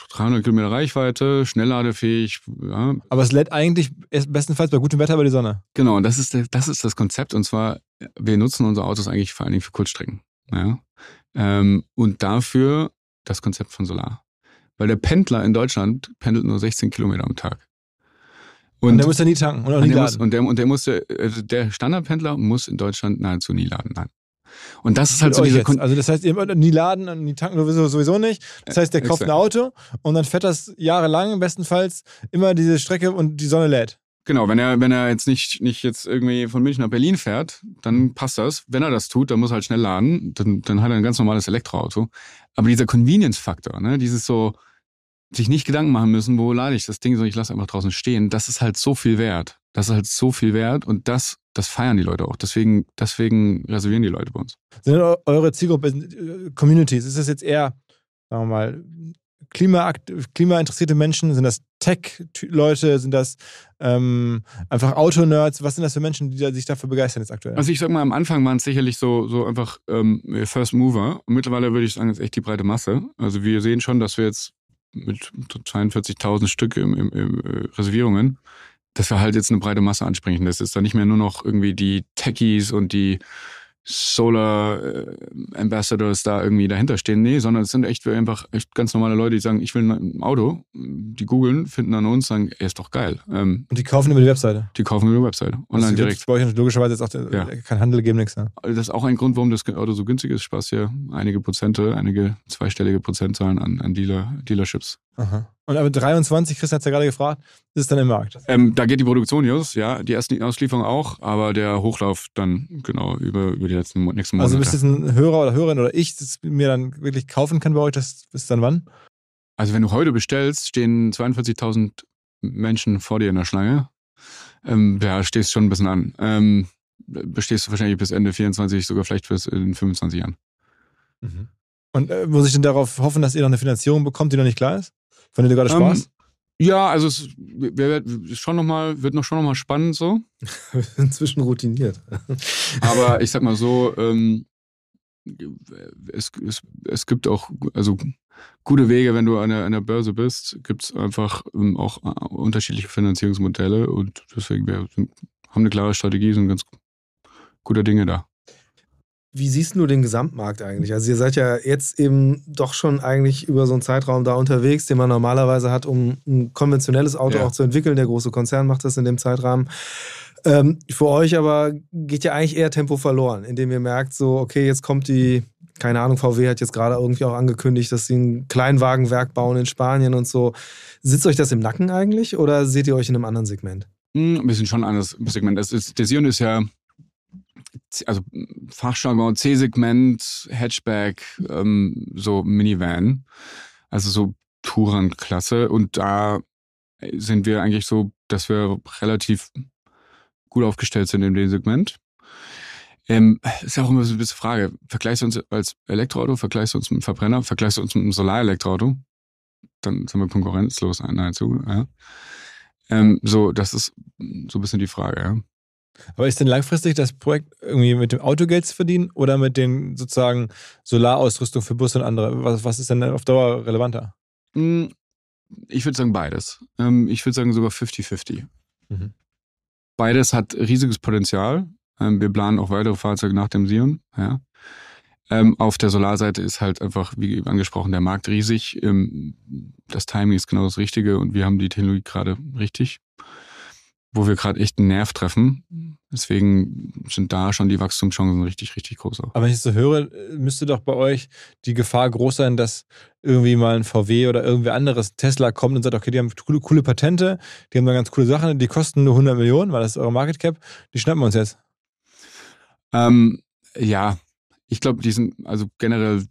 300 äh, Kilometer Reichweite, schnellladefähig. Ja. Aber es lädt eigentlich bestenfalls bei gutem Wetter bei die Sonne. Genau, und das ist, das ist das Konzept. Und zwar, wir nutzen unsere Autos eigentlich vor allen Dingen für Kurzstrecken. Ja. Ähm, und dafür das Konzept von Solar. Weil der Pendler in Deutschland pendelt nur 16 Kilometer am Tag. Und, Und, der muss ja nie tanken und auch nie der, muss, laden. und der und der musste, also der Standardpendler muss in Deutschland nahezu nie laden. Nein. Und das ist halt Mit so diese. Kon Also das heißt, ihr nie laden und nie tanken sowieso, sowieso nicht. Das heißt, der kauft ein exakt. Auto und dann fährt das jahrelang bestenfalls immer diese Strecke und die Sonne lädt. Genau, wenn er, wenn er jetzt nicht, nicht jetzt irgendwie von München nach Berlin fährt, dann passt das. Wenn er das tut, dann muss er halt schnell laden, dann, dann hat er ein ganz normales Elektroauto. Aber dieser Convenience-Faktor, ne, dieses so, sich nicht Gedanken machen müssen, wo lade ich das Ding, sondern ich lasse einfach draußen stehen, das ist halt so viel wert. Das ist halt so viel wert und das, das feiern die Leute auch. Deswegen, deswegen reservieren die Leute bei uns. Sind eu- eure Zielgruppe äh, Communities? Ist das jetzt eher, sagen wir mal, Klimaakt klimainteressierte Menschen? Sind das Tech-Leute? Sind das ähm, einfach Autonerds? Was sind das für Menschen, die sich dafür begeistern jetzt aktuell? Also ich sag mal, am Anfang waren es sicherlich so, so einfach ähm, First Mover. Und mittlerweile würde ich sagen, ist echt die breite Masse. Also wir sehen schon, dass wir jetzt mit 42.000 Stück im, im, im äh, Reservierungen, dass wir halt jetzt eine breite Masse ansprechen. Das ist dann nicht mehr nur noch irgendwie die Techies und die Solar äh, Ambassadors da irgendwie dahinter stehen. Nee, sondern es sind echt einfach echt ganz normale Leute, die sagen, ich will ein Auto. Die googeln, finden an uns, sagen, ey, ist doch geil. Ähm, und die kaufen über die Webseite. die kaufen über die Webseite. Und Also direkt. Bei euch logischerweise jetzt auch der, Ja. kein Handel geben, nichts. Ne? Das ist auch ein Grund, warum das Auto so günstig ist. Spaß hier einige Prozente, einige zweistellige Prozentzahlen an, an Dealer, Dealerships. Aha. Und aber 23, Chris hat es ja gerade gefragt, ist es dann im Markt. Ähm, da geht die Produktion los, ja, die ersten Auslieferungen auch, aber der Hochlauf dann genau über, über die letzten nächsten Monate. Also bis jetzt ein Hörer oder Hörerin oder ich das mir dann wirklich kaufen kann bei euch, das ist dann wann? also wenn du heute bestellst, stehen 42.000 Menschen vor dir in der Schlange. Ähm, ja, stehst schon ein bisschen an. Ähm, bestehst du wahrscheinlich bis Ende 24, sogar vielleicht bis in 25 Jahren. Und äh, muss ich denn darauf hoffen, dass ihr noch eine Finanzierung bekommt, die noch nicht klar ist? Der du gerade Ähm, Spaß? Ja, also es wir- wir- ist schon noch mal, wird noch schon noch mal spannend so. Inzwischen routiniert. Aber ich sag mal so, ähm, es, es, es gibt auch also gute Wege, wenn du an der, an der Börse bist, gibt es einfach ähm, auch äh, unterschiedliche Finanzierungsmodelle und deswegen wir sind, haben eine klare Strategie, sind ganz guter Dinge da. Wie siehst du den Gesamtmarkt eigentlich? Also ihr seid ja jetzt eben doch schon eigentlich über so einen Zeitraum da unterwegs, den man normalerweise hat, um ein konventionelles Auto Ja. auch zu entwickeln. Der große Konzern macht das in dem Zeitrahmen. Ähm, für euch aber geht ja eigentlich eher Tempo verloren, indem ihr merkt, so, okay, jetzt kommt die, keine Ahnung, VW hat jetzt gerade irgendwie auch angekündigt, dass sie ein Kleinwagenwerk bauen in Spanien und so. Sitzt euch das im Nacken eigentlich oder seht ihr euch in einem anderen Segment? Hm, Ein bisschen schon anderes Segment. Ist, der Sion ist ja also Fachjargon C-Segment, Hatchback, ähm, so Minivan, also so Touran-Klasse. Und da sind wir eigentlich so, dass wir relativ gut aufgestellt sind in dem Segment. Ähm, ist ja auch immer so ein bisschen Frage. Vergleichst du uns als Elektroauto, vergleichst du uns mit einem Verbrenner, vergleichst du uns mit einem Solarelektroauto? Dann sind wir konkurrenzlos nahezu. Ja. Ähm, so, das ist so ein bisschen die Frage, ja. Aber ist denn langfristig das Projekt irgendwie mit dem Auto Geld zu verdienen oder mit den sozusagen Solarausrüstung für Busse und andere? Was, was ist denn auf Dauer relevanter? Mm, Ich würde sagen beides. Ähm, Ich würde sagen sogar 50-50. Mhm. Beides hat riesiges Potenzial. Ähm, Wir planen auch weitere Fahrzeuge nach dem Sion. Ja. Ähm, Auf der Solarseite ist halt einfach, wie angesprochen, der Markt riesig. Das Timing ist genau das Richtige und wir haben die Technologie gerade richtig, wo wir gerade echt einen Nerv treffen. Deswegen sind da schon die Wachstumschancen richtig, richtig groß auch. Aber wenn ich es so höre, müsste doch bei euch die Gefahr groß sein, dass irgendwie mal ein VW oder irgendwer anderes Tesla kommt und sagt, okay, die haben coole, coole Patente, die haben da ganz coole Sachen, die kosten nur 100 Millionen, weil das ist eure Market Cap, die schnappen wir uns jetzt. Ähm, ja, ich glaube, diesen, also generell,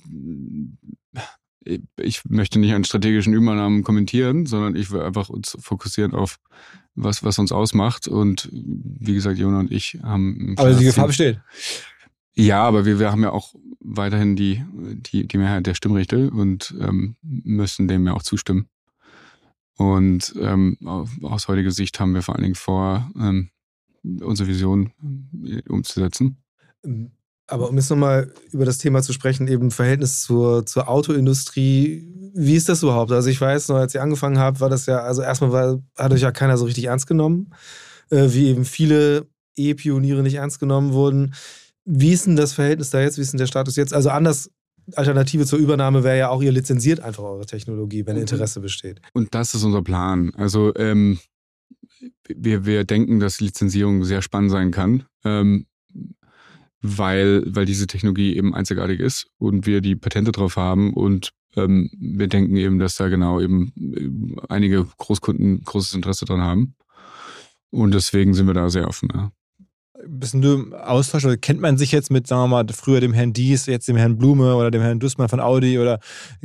ich möchte nicht an strategischen Übernahmen kommentieren, sondern ich will einfach uns fokussieren auf was, was uns ausmacht. Und wie gesagt, Jona und ich haben. Aber die Gefahr besteht. Ja, aber wir, wir haben ja auch weiterhin die, die, die Mehrheit der Stimmrechte und ähm, müssen dem ja auch zustimmen. Und ähm, au- aus heutiger Sicht haben wir vor allen Dingen vor, ähm, unsere Vision äh, umzusetzen. Aber um jetzt nochmal über das Thema zu sprechen, eben Verhältnis zur, zur Autoindustrie, wie ist das überhaupt? Also ich weiß noch, als ihr angefangen habt, war das ja, also erstmal war, hat euch ja keiner so richtig ernst genommen, äh, wie eben viele E-Pioniere nicht ernst genommen wurden. Wie ist denn das Verhältnis da jetzt? Wie ist denn der Status jetzt? Also anders, Alternative zur Übernahme wäre ja auch, ihr lizenziert einfach eure Technologie, wenn Mhm. Interesse besteht. Und das ist unser Plan. Also ähm, wir, wir denken, dass Lizenzierung sehr spannend sein kann, ähm, weil, weil diese Technologie eben einzigartig ist und wir die Patente drauf haben und ähm, wir denken eben, dass da genau eben äh, einige Großkunden großes Interesse dran haben. Und deswegen sind wir da sehr offen. Ja. Bist du im Austausch oder kennt man sich jetzt mit, sagen wir mal, früher dem Herrn Dies, jetzt dem Herrn Blume oder dem Herrn Dussmann von Audi oder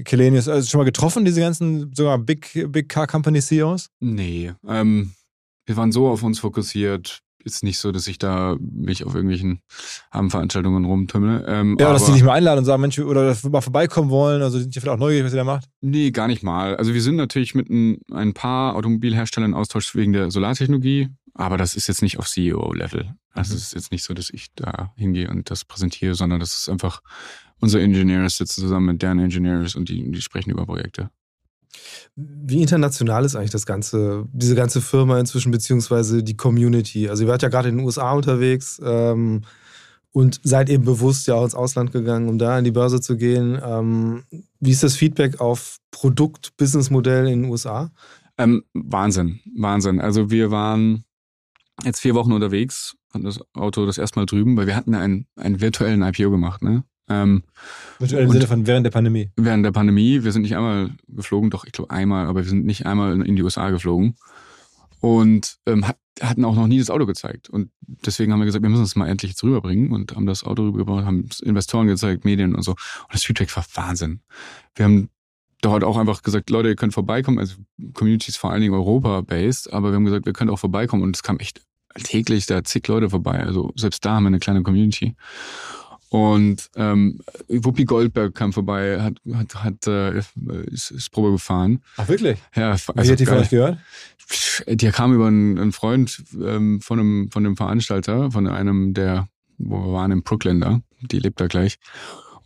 Kelenius? Also schon mal getroffen, diese ganzen sogar Big, Big Car Company CEOs? Nee. Ähm, wir waren so auf uns fokussiert, ist nicht so, dass ich da mich auf irgendwelchen Abendveranstaltungen rumtümmel. Ähm, ja, aber dass die nicht mehr einladen und sagen, Mensch, oder dass wir mal vorbeikommen wollen, also sind die vielleicht auch neugierig, was ihr da macht? Nee, gar nicht mal. Also wir sind natürlich mit ein, ein paar Automobilherstellern in Austausch wegen der Solartechnologie, aber das ist jetzt nicht auf CEO-Level. Also mhm. es ist jetzt nicht so, dass ich da hingehe und das präsentiere, sondern das ist einfach, unsere Engineers sitzen zusammen mit deren Engineers und die, die sprechen über Projekte. Wie international ist eigentlich das ganze, diese ganze Firma inzwischen, beziehungsweise die Community? Also ihr wart ja gerade in den USA unterwegs ähm, und seid eben bewusst ja auch ins Ausland gegangen, um da an die Börse zu gehen. Ähm, wie ist das Feedback auf Produkt, Businessmodell in den USA? Ähm, Wahnsinn, Wahnsinn. Also wir waren jetzt vier Wochen unterwegs, hatten das Auto das erste Mal drüben, weil wir hatten einen, einen virtuellen IPO gemacht, ne? Ähm, Virtuell im Sinne von während der Pandemie? Während der Pandemie. Wir sind nicht einmal geflogen, doch ich glaube einmal, aber wir sind nicht einmal in die USA geflogen. Und ähm, hat, hatten auch noch nie das Auto gezeigt. Und deswegen haben wir gesagt, wir müssen es mal endlich jetzt rüberbringen und haben das Auto rübergebracht, haben Investoren gezeigt, Medien und so. Und das Feedback war Wahnsinn. Wir haben dort auch einfach gesagt, Leute, ihr könnt vorbeikommen. Also Community ist vor allen Dingen Europa-based, aber wir haben gesagt, wir können auch vorbeikommen. Und es kam echt täglich da zig Leute vorbei. Also selbst da haben wir eine kleine Community. Und ähm, Whoopi Goldberg kam vorbei, hat, hat, hat äh, ist, ist Probe gefahren. Ach wirklich? Ja, also Wie hat die von euch gehört? Die kam über einen, einen Freund ähm, von einem von dem Veranstalter, von einem der, wo wir waren in Brooklyn da, die lebt da gleich.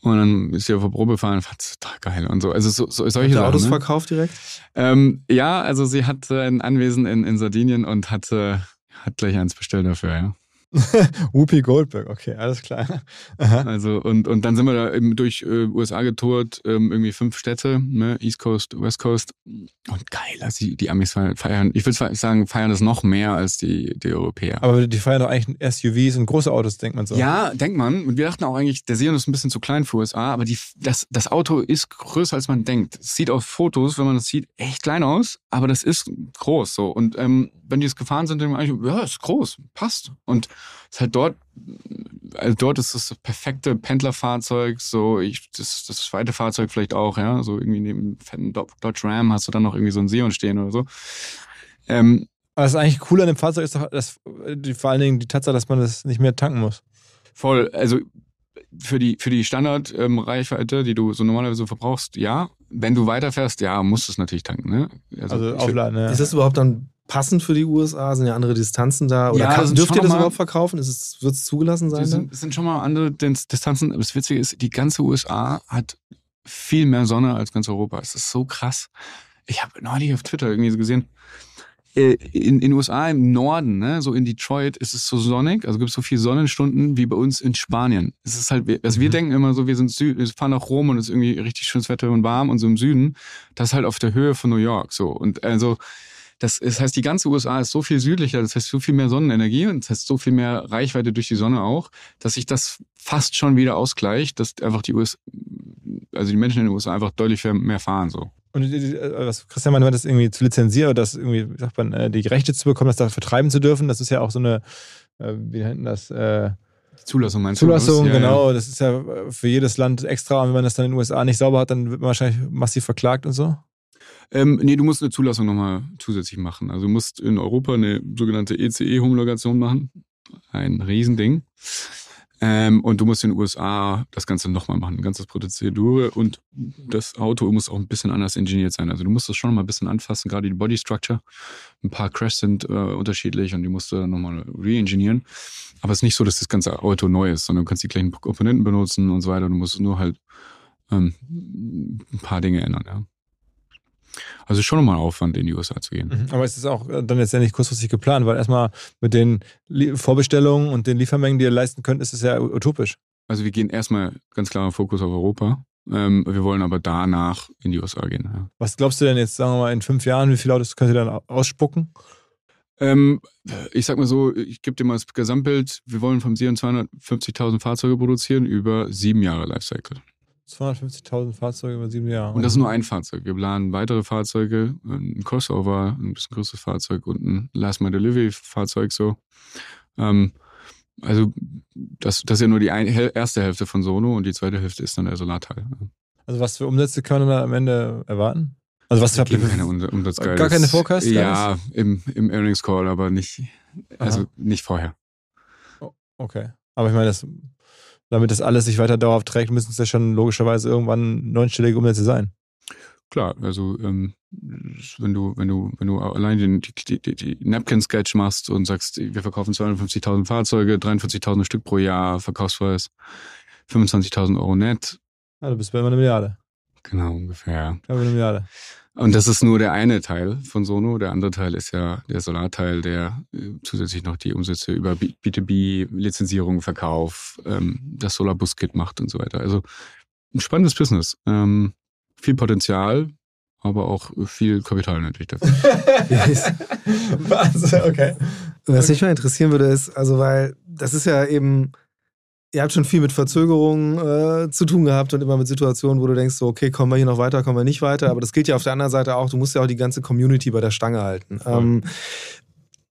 Und dann ist sie auf der Probe gefahren und fand total geil und so. Also so, so solche hat Autos ne? verkauft direkt? Ähm, ja, also sie hat ein Anwesen in, in Sardinien und hat, hat gleich eins bestellt dafür, ja. Whoopi Goldberg, okay, alles klar. Aha. Also und, und dann sind wir da eben durch äh, USA getourt, ähm, irgendwie fünf Städte, ne? East Coast, West Coast. Und geil, also die, die Amis feiern, ich würde sagen, feiern das noch mehr als die, die Europäer. Aber die feiern doch eigentlich SUVs und große Autos, denkt man so. Ja, denkt man. Und wir dachten auch eigentlich, der Sion ist ein bisschen zu klein für USA, aber die, das, das Auto ist größer, als man denkt. Es sieht auf Fotos, wenn man das sieht, echt klein aus, aber das ist groß so. Und ähm, wenn die es gefahren sind, dann eigentlich, ja, ist groß, passt. Und ist halt dort, also dort ist das, perfekte Pendlerfahrzeug, so ich, das, das zweite Fahrzeug vielleicht auch, ja, so irgendwie neben fetten Dodge Ram hast du dann noch irgendwie so ein Sion stehen oder so. Ähm, was eigentlich cool an dem Fahrzeug ist doch, dass, die, vor allen Dingen die Tatsache, dass man das nicht mehr tanken muss. Voll, also für die, für die Standardreichweite, ähm, die du so normalerweise verbrauchst, ja. Wenn du weiterfährst, ja, musst du es natürlich tanken. Ne? Also, also aufladen, ja. Ist das überhaupt dann passend für die USA? Sind ja andere Distanzen da? Oder ja, kann, dürft ihr das mal, überhaupt verkaufen? Wird es zugelassen sein? Es sind, sind, schon mal andere Distanzen. Aber das Witzige ist, die ganze USA hat viel mehr Sonne als ganz Europa. Es ist so krass. Ich habe neulich auf Twitter irgendwie so gesehen, äh, in den USA im Norden, ne, so in Detroit, ist es so sonnig, also gibt es so viele Sonnenstunden wie bei uns in Spanien. Es ist halt, also wir mhm. denken immer so, wir sind Süd, wir fahren nach Rom und es ist irgendwie richtig schönes Wetter und warm und so im Süden. Das ist halt auf der Höhe von New York so. Und also das, das heißt, die ganze USA ist so viel südlicher, das heißt so viel mehr Sonnenenergie und das heißt so viel mehr Reichweite durch die Sonne auch, dass sich das fast schon wieder ausgleicht, dass einfach die USA, also die Menschen in den USA einfach deutlich mehr fahren so. Und äh, was Christian meinte, das irgendwie zu lizenzieren oder das irgendwie, wie sagt man, äh, die Rechte zu bekommen, das da vertreiben zu dürfen, das ist ja auch so eine, äh, wie nennt das, äh, Zulassung meinst du? Zulassung, ja, genau. Ja. Das ist ja für jedes Land extra. Und wenn man das dann in den USA nicht sauber hat, dann wird man wahrscheinlich massiv verklagt und so. Ähm, nee, du musst eine Zulassung nochmal zusätzlich machen. Also du musst in Europa eine sogenannte ECE-Homologation machen. Ein Riesending. Ähm, und du musst in den USA das Ganze nochmal machen, eine ganze Prozedur. Und das Auto muss auch ein bisschen anders ingeniert sein. Also du musst das schon mal ein bisschen anfassen, gerade die Body Structure. Ein paar Crashs sind äh, unterschiedlich und die musst du dann nochmal re-engineeren. Aber es ist nicht so, dass das ganze Auto neu ist, sondern du kannst die gleichen Komponenten benutzen und so weiter. Du musst nur halt ähm, ein paar Dinge ändern, ja. Also schon nochmal Aufwand, in die USA zu gehen. Mhm. Aber es ist auch dann letztendlich kurzfristig geplant, weil erstmal mit den Vorbestellungen und den Liefermengen, die ihr leisten könnt, ist es ja utopisch. Also wir gehen erstmal ganz klar Fokus auf Europa. Ähm, wir wollen aber danach in die USA gehen. Ja. Was glaubst du denn jetzt, sagen wir mal, in fünf Jahren, wie viele Autos könnt ihr dann ausspucken? Ähm, ich sag mal so, ich gebe dir mal das Gesamtbild. Wir wollen vom Sion 250.000 Fahrzeuge produzieren über sieben Jahre Lifecycle. 250.000 Fahrzeuge über sieben Jahre. Und das ist nur ein Fahrzeug. Wir planen weitere Fahrzeuge, ein Crossover, ein bisschen größeres Fahrzeug und ein Last Mile Delivery Fahrzeug so. Ähm, also das, das ist ja nur die ein, erste Hälfte von Sono und die zweite Hälfte ist dann der Solarteil. Also was für Umsätze kann man da am Ende erwarten? Also was habt ihr keine Umsatzguidance? Gar keine Forecast? Ja, im, im Earnings Call, aber nicht, also Aha. nicht vorher. Okay. Aber ich meine, das, damit das alles sich weiter dauerhaft trägt, müssen es ja schon logischerweise irgendwann neunstellige Umsätze sein. Klar, also ähm, wenn du, wenn du, wenn du allein den, die, die, die Napkin-Sketch machst und sagst, wir verkaufen 250.000 Fahrzeuge, 43.000 Stück pro Jahr, Verkaufspreis 25.000 Euro net. Ja, du bist bei immer eine Milliarde. Genau, ungefähr. Ja, eine Milliarde. Und das ist nur der eine Teil von Sono. Der andere Teil ist ja der Solarteil, der äh, zusätzlich noch die Umsätze über B2B, Lizenzierung, Verkauf, ähm, das Solarbus-Kit macht und so weiter. Also ein spannendes Business. Ähm, viel Potenzial, aber auch viel Kapital natürlich dafür. Was? Okay. Was mich mal interessieren würde, ist, also weil das ist ja eben ihr habt schon viel mit Verzögerungen äh, zu tun gehabt und immer mit Situationen, wo du denkst, so, okay, kommen wir hier noch weiter, kommen wir nicht weiter. Aber das gilt ja auf der anderen Seite auch, du musst ja auch die ganze Community bei der Stange halten. Ähm,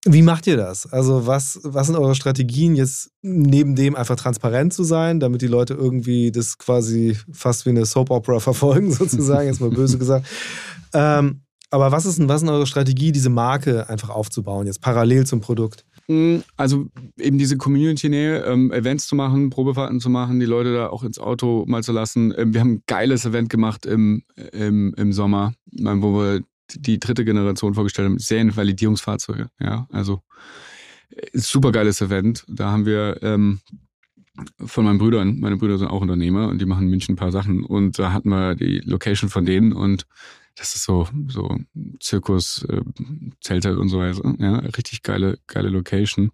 wie macht ihr das? Also, was, was sind eure Strategien, jetzt neben dem einfach transparent zu sein, damit die Leute irgendwie das quasi fast wie eine Soap Opera verfolgen, sozusagen, jetzt mal böse gesagt. Ähm, aber was ist, denn, was ist eure Strategie, diese Marke einfach aufzubauen, jetzt parallel zum Produkt? Also eben diese Community-Nähe, ähm, Events zu machen, Probefahrten zu machen, die Leute da auch ins Auto mal zu lassen. Ähm, wir haben ein geiles Event gemacht im, im, im Sommer, ähm, wo wir die dritte Generation vorgestellt haben, Serienvalidierungsfahrzeuge. Ja, also äh, super geiles Event. Da haben wir ähm, von meinen Brüdern, meine Brüder sind auch Unternehmer und die machen in München ein paar Sachen und da hatten wir die Location von denen und das ist so, so Zirkus, äh, Zelte und so weiter. Ja, richtig geile, geile Location.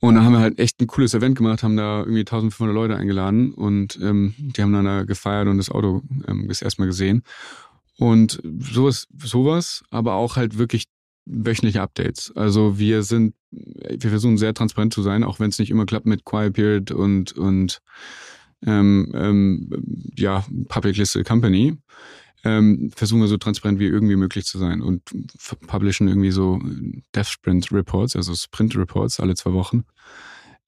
Und dann haben wir halt echt ein cooles Event gemacht, haben da irgendwie 1500 Leute eingeladen und ähm, die haben dann da gefeiert und das Auto ähm, das erstmal gesehen. Und sowas, sowas, aber auch halt wirklich wöchentliche Updates. Also wir sind, wir versuchen sehr transparent zu sein, auch wenn es nicht immer klappt mit Quiet Period und, und ähm, ähm, ja, Public Listed Company ähm, versuchen wir so transparent wie irgendwie möglich zu sein und publishen irgendwie so Death Sprint Reports, also Sprint Reports alle zwei Wochen,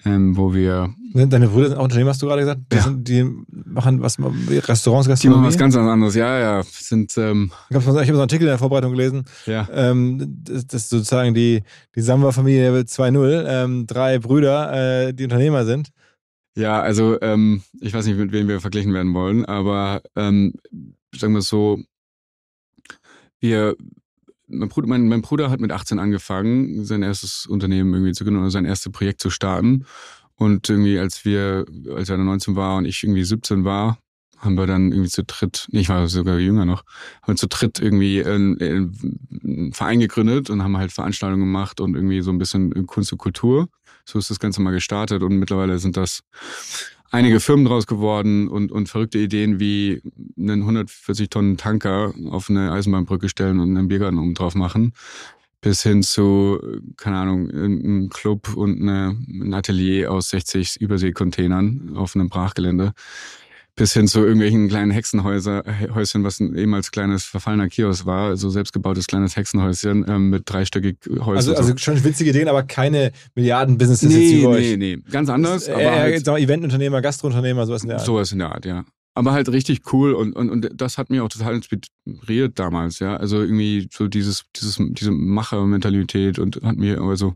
ähm, wo wir. Deine Brüder sind auch Unternehmen, hast du gerade gesagt? Die, ja. sind, die machen was, Restaurants, Gastronomie? Die machen was ganz anderes, ja, ja. Sind, ähm, ich habe so einen Artikel in der Vorbereitung gelesen. Ja. Ähm, das, das ist sozusagen die, die Samba-Familie 2.0, ähm, drei Brüder, äh, die Unternehmer sind. Ja, also ähm, ich weiß nicht, mit wem wir verglichen werden wollen, aber sagen wir so, wir, mein Bruder, mein, mein Bruder hat mit 18 angefangen, sein erstes Unternehmen irgendwie zu gründen oder sein erstes Projekt zu starten. Und irgendwie, als wir, als er 19 war und ich irgendwie 17 war, haben wir dann irgendwie zu dritt, nee, ich war sogar jünger noch, haben wir zu dritt irgendwie einen, einen Verein gegründet und haben halt Veranstaltungen gemacht und irgendwie so ein bisschen Kunst und Kultur. So ist das Ganze mal gestartet und mittlerweile sind das einige Firmen draus geworden und, und verrückte Ideen wie einen 140 Tonnen Tanker auf eine Eisenbahnbrücke stellen und einen Biergarten oben drauf machen. Bis hin zu, keine Ahnung, einem Club und eine, ein Atelier aus 60 Überseekontainern auf einem Brachgelände bis hin zu irgendwelchen kleinen Hexenhäuschen, was ein ehemals kleines verfallener Kiosk war, so selbstgebautes kleines Hexenhäuschen ähm, mit dreistöckig Häusern. Also, also schon witzige Ideen, aber keine Milliarden-Businesses nee, jetzt bei nee, euch. Nee, nee, ganz anders. aber halt, Eventunternehmer, Gastrounternehmer, sowas in der Art. Sowas in der Art, ja. Aber halt richtig cool und, und, und das hat mich auch total inspiriert damals, ja. Also irgendwie so dieses, dieses, diese Machermentalität und hat mir, also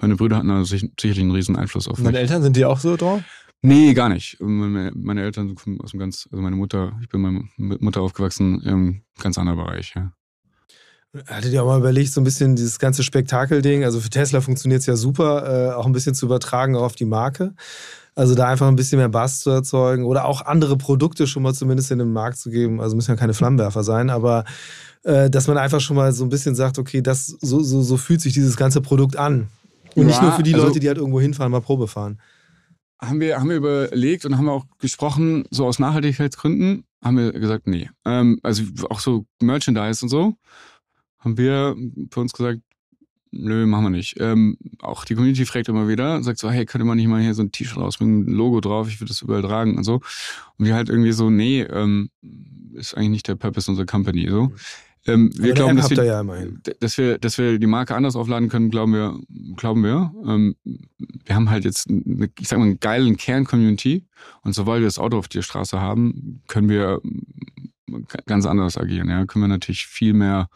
meine Brüder hatten da sicherlich einen riesen Einfluss auf mich. Meine Eltern sind die auch so drauf? Nee, gar nicht. Meine, meine Eltern sind aus dem ganz, also meine Mutter, ich bin mit meiner Mutter aufgewachsen im ganz anderen Bereich, ja. Hattet ihr auch mal überlegt, so ein bisschen dieses ganze Spektakelding, also für Tesla funktioniert es ja super, äh, auch ein bisschen zu übertragen auf die Marke. Also da einfach ein bisschen mehr Bass zu erzeugen oder auch andere Produkte schon mal zumindest in den Markt zu geben. Also müssen ja keine Flammenwerfer sein, aber äh, dass man einfach schon mal so ein bisschen sagt, okay, das, so, so, so fühlt sich dieses ganze Produkt an. Und ja, nicht nur für die also, Leute, die halt irgendwo hinfahren, mal Probe fahren haben wir, haben wir überlegt und haben auch gesprochen, so aus Nachhaltigkeitsgründen, haben wir gesagt, nee. Ähm, also auch so Merchandise und so, haben wir für uns gesagt, nö, machen wir nicht. Ähm, auch die Community fragt immer wieder, sagt so, hey, könnte man nicht mal hier so ein T-Shirt rausbringen, mit einem Logo drauf, ich würde das überall tragen und so. Und wir halt irgendwie so, nee, ähm, ist eigentlich nicht der Purpose unserer Company. So. Ähm, wir Aber glauben, dass wir, ja dass wir, dass wir die Marke anders aufladen können, glauben wir, glauben wir. Ähm, wir haben halt jetzt, eine, ich sag mal, einen geilen Kern-Community und sobald wir das Auto auf der Straße haben, können wir ähm, ganz anders agieren. Ja, können wir natürlich viel mehr,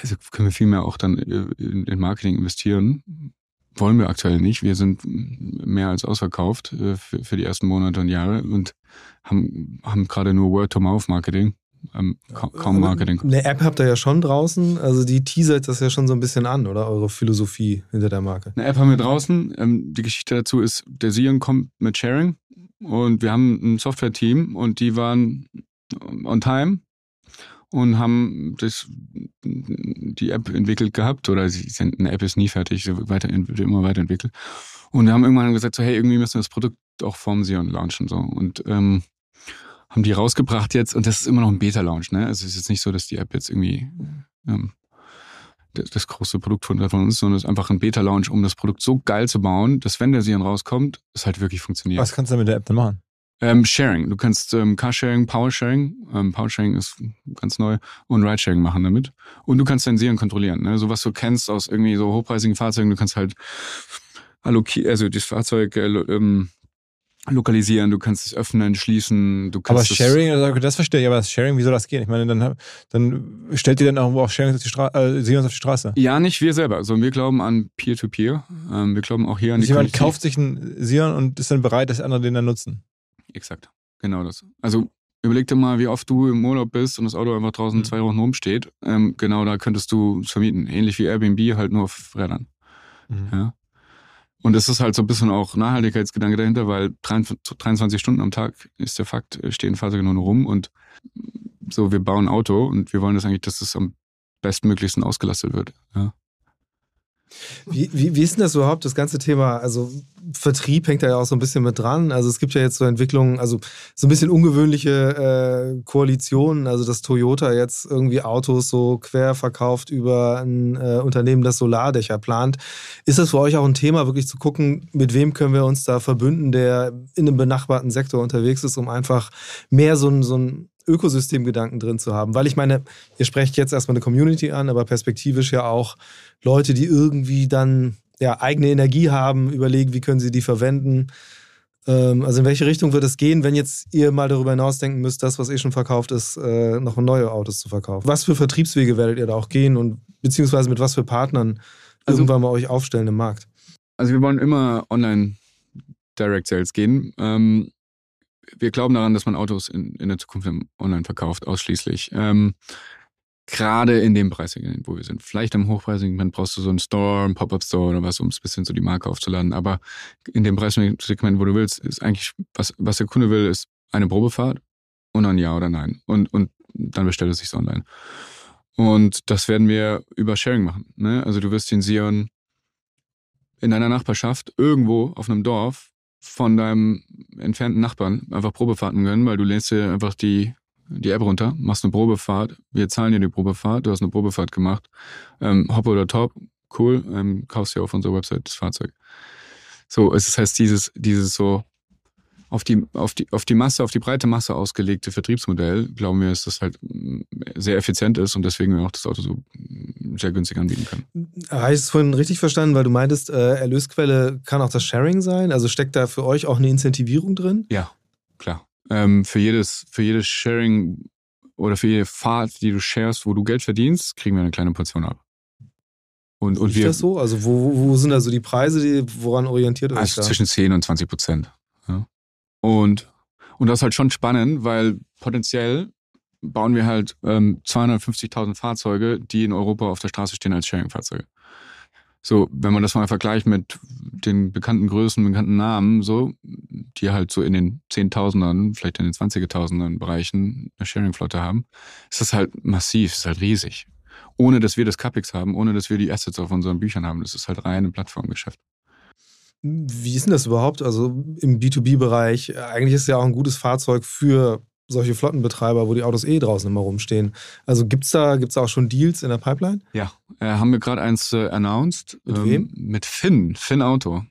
also können wir viel mehr auch dann äh, in, in Marketing investieren. Wollen wir aktuell nicht. Wir sind mehr als ausverkauft äh, für, für die ersten Monate und Jahre und haben, haben gerade nur Word-to-Mouth-Marketing. Ähm, kaum, kaum Marketing. Eine App habt ihr ja schon draußen, also die teasert das ja schon so ein bisschen an, oder? Eure Philosophie hinter der Marke. Eine App haben wir draußen. Ähm, die Geschichte dazu ist, der Sion kommt mit Sharing und wir haben ein Software-Team und die waren on time und haben das, die App entwickelt gehabt oder sie sind, eine App ist nie fertig, sie wird immer weiterentwickelt. Und wir haben irgendwann gesagt, so hey, irgendwie müssen wir das Produkt auch vom Sion launchen so und ähm, haben die rausgebracht jetzt und das ist immer noch ein Beta-Launch, ne? Also es ist jetzt nicht so, dass die App jetzt irgendwie ähm, das, das große Produkt von, von uns, sondern es ist einfach ein Beta-Launch, um das Produkt so geil zu bauen, dass wenn der Sion rauskommt, es halt wirklich funktioniert. Was kannst du mit der App denn machen? Ähm, Sharing. Du kannst ähm, Carsharing, Powersharing, ähm, Powersharing ist ganz neu, und Ridesharing machen damit. Und du kannst dein Sion kontrollieren. Ne? So was du kennst aus irgendwie so hochpreisigen Fahrzeugen, du kannst halt allokieren, also das Fahrzeug äh, ähm, lokalisieren, du kannst es öffnen, schließen, du Aber kannst es- Sharing, also das verstehe ich, aber das Sharing, wie soll das gehen? Ich meine, dann, dann stellt ihr dann irgendwo auch Sharing auf die Straße, äh, auf die Straße. Ja, nicht wir selber, sondern wir glauben an Peer-to-Peer. Ähm, wir glauben auch hier an Also die jemand Community. kauft sich einen Sion und ist dann bereit, dass andere den dann nutzen. Exakt, genau das. Also überleg dir mal, wie oft du im Urlaub bist und das Auto einfach draußen Mhm. zwei Wochen rumsteht. Ähm, genau da könntest du es vermieten. Ähnlich wie Airbnb, halt nur auf Rädern. Ja. Und es ist halt so ein bisschen auch Nachhaltigkeitsgedanke dahinter, weil 23 23 Stunden am Tag ist der Fakt, äh, stehen Fahrzeuge nur noch rum und so, wir bauen ein Auto und wir wollen das eigentlich, dass es am bestmöglichsten ausgelastet wird. Ja. Wie, wie, wie ist denn das überhaupt, das ganze Thema? Also Vertrieb hängt da ja auch so ein bisschen mit dran. Also es gibt ja jetzt so Entwicklungen, also so ein bisschen ungewöhnliche äh, Koalitionen, also dass Toyota jetzt irgendwie Autos so quer verkauft über ein äh, Unternehmen, das Solardächer plant. Ist das für euch auch ein Thema, wirklich zu gucken, mit wem können wir uns da verbünden, der in einem benachbarten Sektor unterwegs ist, um einfach mehr so ein, so ein Ökosystemgedanken drin zu haben? Weil ich meine, ihr sprecht jetzt erstmal eine Community an, aber perspektivisch ja auch Leute, die irgendwie dann ja, eigene Energie haben, überlegen, wie können sie die verwenden. Ähm, also in welche Richtung wird es gehen, wenn jetzt ihr mal darüber hinausdenken müsst, das, was eh schon verkauft ist, äh, noch neue Autos zu verkaufen? Was für Vertriebswege werdet ihr da auch gehen und beziehungsweise mit was für Partnern Also- irgendwann mal euch aufstellen im Markt? Also wir wollen immer online Direct Sales gehen. Ähm, wir glauben daran, dass man Autos in, in der Zukunft online verkauft, ausschließlich. Ähm, Gerade in dem Preissegment, wo wir sind. Vielleicht im Hochpreissegment brauchst du so einen Store, einen Pop-Up-Store oder was, um ein bisschen so die Marke aufzuladen. Aber in dem Preissegment, wo du willst, ist eigentlich, was, was der Kunde will, ist eine Probefahrt und ein Ja oder Nein. Und, und dann bestellt er sich online. Und das werden wir über Sharing machen. Ne? Also du wirst den Sion in deiner Nachbarschaft irgendwo auf einem Dorf von deinem entfernten Nachbarn einfach Probefahrten gönnen, weil du lädst dir einfach die, die App runter, machst eine Probefahrt, wir zahlen dir die Probefahrt, du hast eine Probefahrt gemacht, ähm, hopp oder top, cool, ähm, kaufst dir auf unserer Website das Fahrzeug. So, es ist heißt dieses, dieses so auf die, auf die, auf die Masse, auf die breite Masse ausgelegte Vertriebsmodell, glauben wir, dass das halt mm, sehr effizient ist und deswegen wir auch das Auto so mm, sehr günstig anbieten können. Habe ich es vorhin richtig verstanden, weil du meintest, äh, Erlösquelle kann auch das Sharing sein? Also steckt da für euch auch eine Incentivierung drin? Ja, klar. Ähm, für jedes, für jedes Sharing oder für jede Fahrt, die du sharest, wo du Geld verdienst, kriegen wir eine kleine Portion ab. Und, und Ist wir das so? Also wo, wo- sind da so die Preise, die, woran orientiert euch also da? zwischen 10 und 20 Prozent. Ja. Und, und das ist halt schon spannend, weil potenziell bauen wir halt ähm, 250.000 Fahrzeuge, die in Europa auf der Straße stehen als Sharing-Fahrzeuge. So, wenn man das mal vergleicht mit den bekannten Größen, bekannten Namen, so, die halt so in den Zehntausendern, vielleicht in den Zwanzigtausendern Bereichen eine Sharing-Flotte haben, ist das halt massiv, ist halt riesig. Ohne dass wir das CapEx haben, ohne dass wir die Assets auf unseren Büchern haben. Das ist halt rein ein Plattformgeschäft. Wie ist denn das überhaupt? Also im B2B-Bereich, äh, eigentlich ist es ja auch ein gutes Fahrzeug für solche Flottenbetreiber, wo die Autos eh draußen immer rumstehen. Also gibt's da, gibt's da auch schon Deals in der Pipeline? Ja, äh, haben wir gerade eins äh, announced. Mit ähm, wem? Mit Finn, Finn Auto.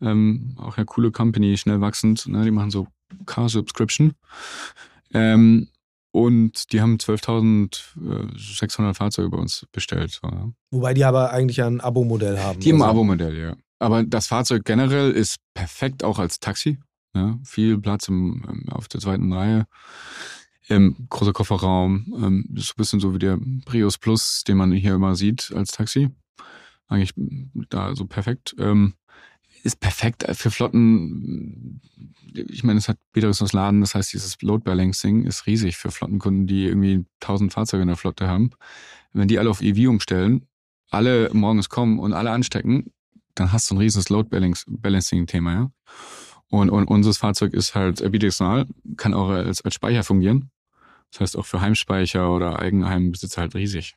Ähm, auch eine coole Company, schnell wachsend. Ne? Die machen so Car Subscription. Ähm, und die haben 12.600 Fahrzeuge bei uns bestellt. Ja. Wobei die aber eigentlich ein Abo-Modell haben. Die haben ein Also- Abo-Modell, ja. Aber das Fahrzeug generell ist perfekt auch als Taxi. Ja. Viel Platz im, im, auf der zweiten Reihe. Ähm, großer Kofferraum. Ähm, ist so ein bisschen so wie der Prius Plus, den man hier immer sieht als Taxi. Eigentlich da so perfekt. Ähm, ist perfekt für Flotten. Ich meine, es hat Biederes Laden, das heißt, dieses Load Balancing ist riesig für Flottenkunden, die irgendwie 1000 Fahrzeuge in der Flotte haben. Wenn die alle auf EV umstellen, alle morgens kommen und alle anstecken, dann hast du ein riesiges Load Balancing-Thema, ja. Und, und unser Fahrzeug ist halt bidirektional, kann auch als, als Speicher fungieren. Das heißt auch für Heimspeicher oder Eigenheimbesitzer halt riesig.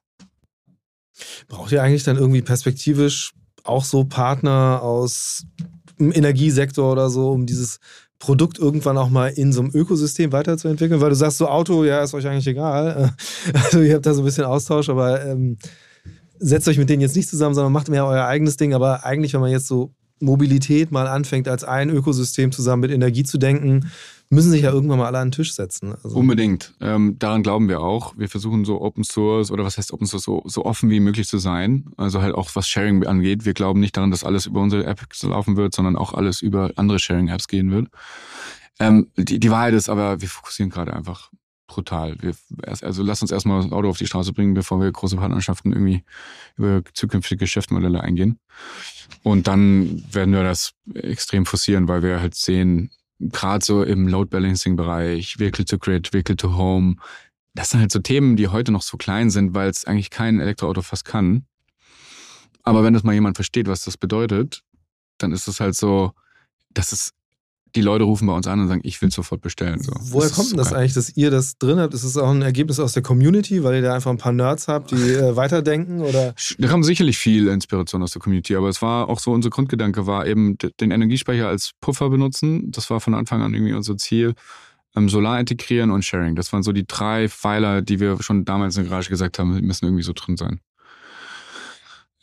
Braucht ihr eigentlich dann irgendwie perspektivisch auch so Partner aus dem Energiesektor oder so, um dieses Produkt irgendwann auch mal in so einem Ökosystem weiterzuentwickeln? Weil du sagst, so Auto, ja, ist euch eigentlich egal. Also ihr habt da so ein bisschen Austausch, aber ähm, setzt euch mit denen jetzt nicht zusammen, sondern macht mehr euer eigenes Ding. Aber eigentlich, wenn man jetzt so Mobilität mal anfängt, als ein Ökosystem zusammen mit Energie zu denken, müssen sich ja irgendwann mal alle an den Tisch setzen. Also, Unbedingt. Ähm, daran glauben wir auch. Wir versuchen so Open Source oder was heißt Open Source, so, so offen wie möglich zu sein. Also halt auch was Sharing angeht. Wir glauben nicht daran, dass alles über unsere App laufen wird, sondern auch alles über andere Sharing-Apps gehen wird. Ähm, die, die Wahrheit ist aber, wir fokussieren gerade einfach brutal. Wir also lass uns erstmal das Auto auf die Straße bringen, bevor wir große Partnerschaften irgendwie über zukünftige Geschäftsmodelle eingehen. Und dann werden wir das extrem forcieren, weil wir halt sehen, gerade so im Load Balancing Bereich, Vehicle to Grid, Vehicle to Home, das sind halt so Themen, die heute noch so klein sind, weil es eigentlich kein Elektroauto fast kann. Aber wenn das mal jemand versteht, was das bedeutet, dann ist es halt so, dass es die Leute rufen bei uns an und sagen, ich will sofort bestellen. So. Woher ist kommt denn das geil. eigentlich, dass ihr das drin habt? Ist das auch ein Ergebnis aus der Community, weil ihr da einfach ein paar Nerds habt, die äh, weiterdenken? Oder Da kam sicherlich viel Inspiration aus der Community, aber es war auch so, unser Grundgedanke war eben den Energiespeicher als Puffer benutzen. Das war von Anfang an irgendwie unser Ziel. Ähm, Solar integrieren und Sharing. Das waren so die drei Pfeiler, die wir schon damals in der Garage gesagt haben, die müssen irgendwie so drin sein.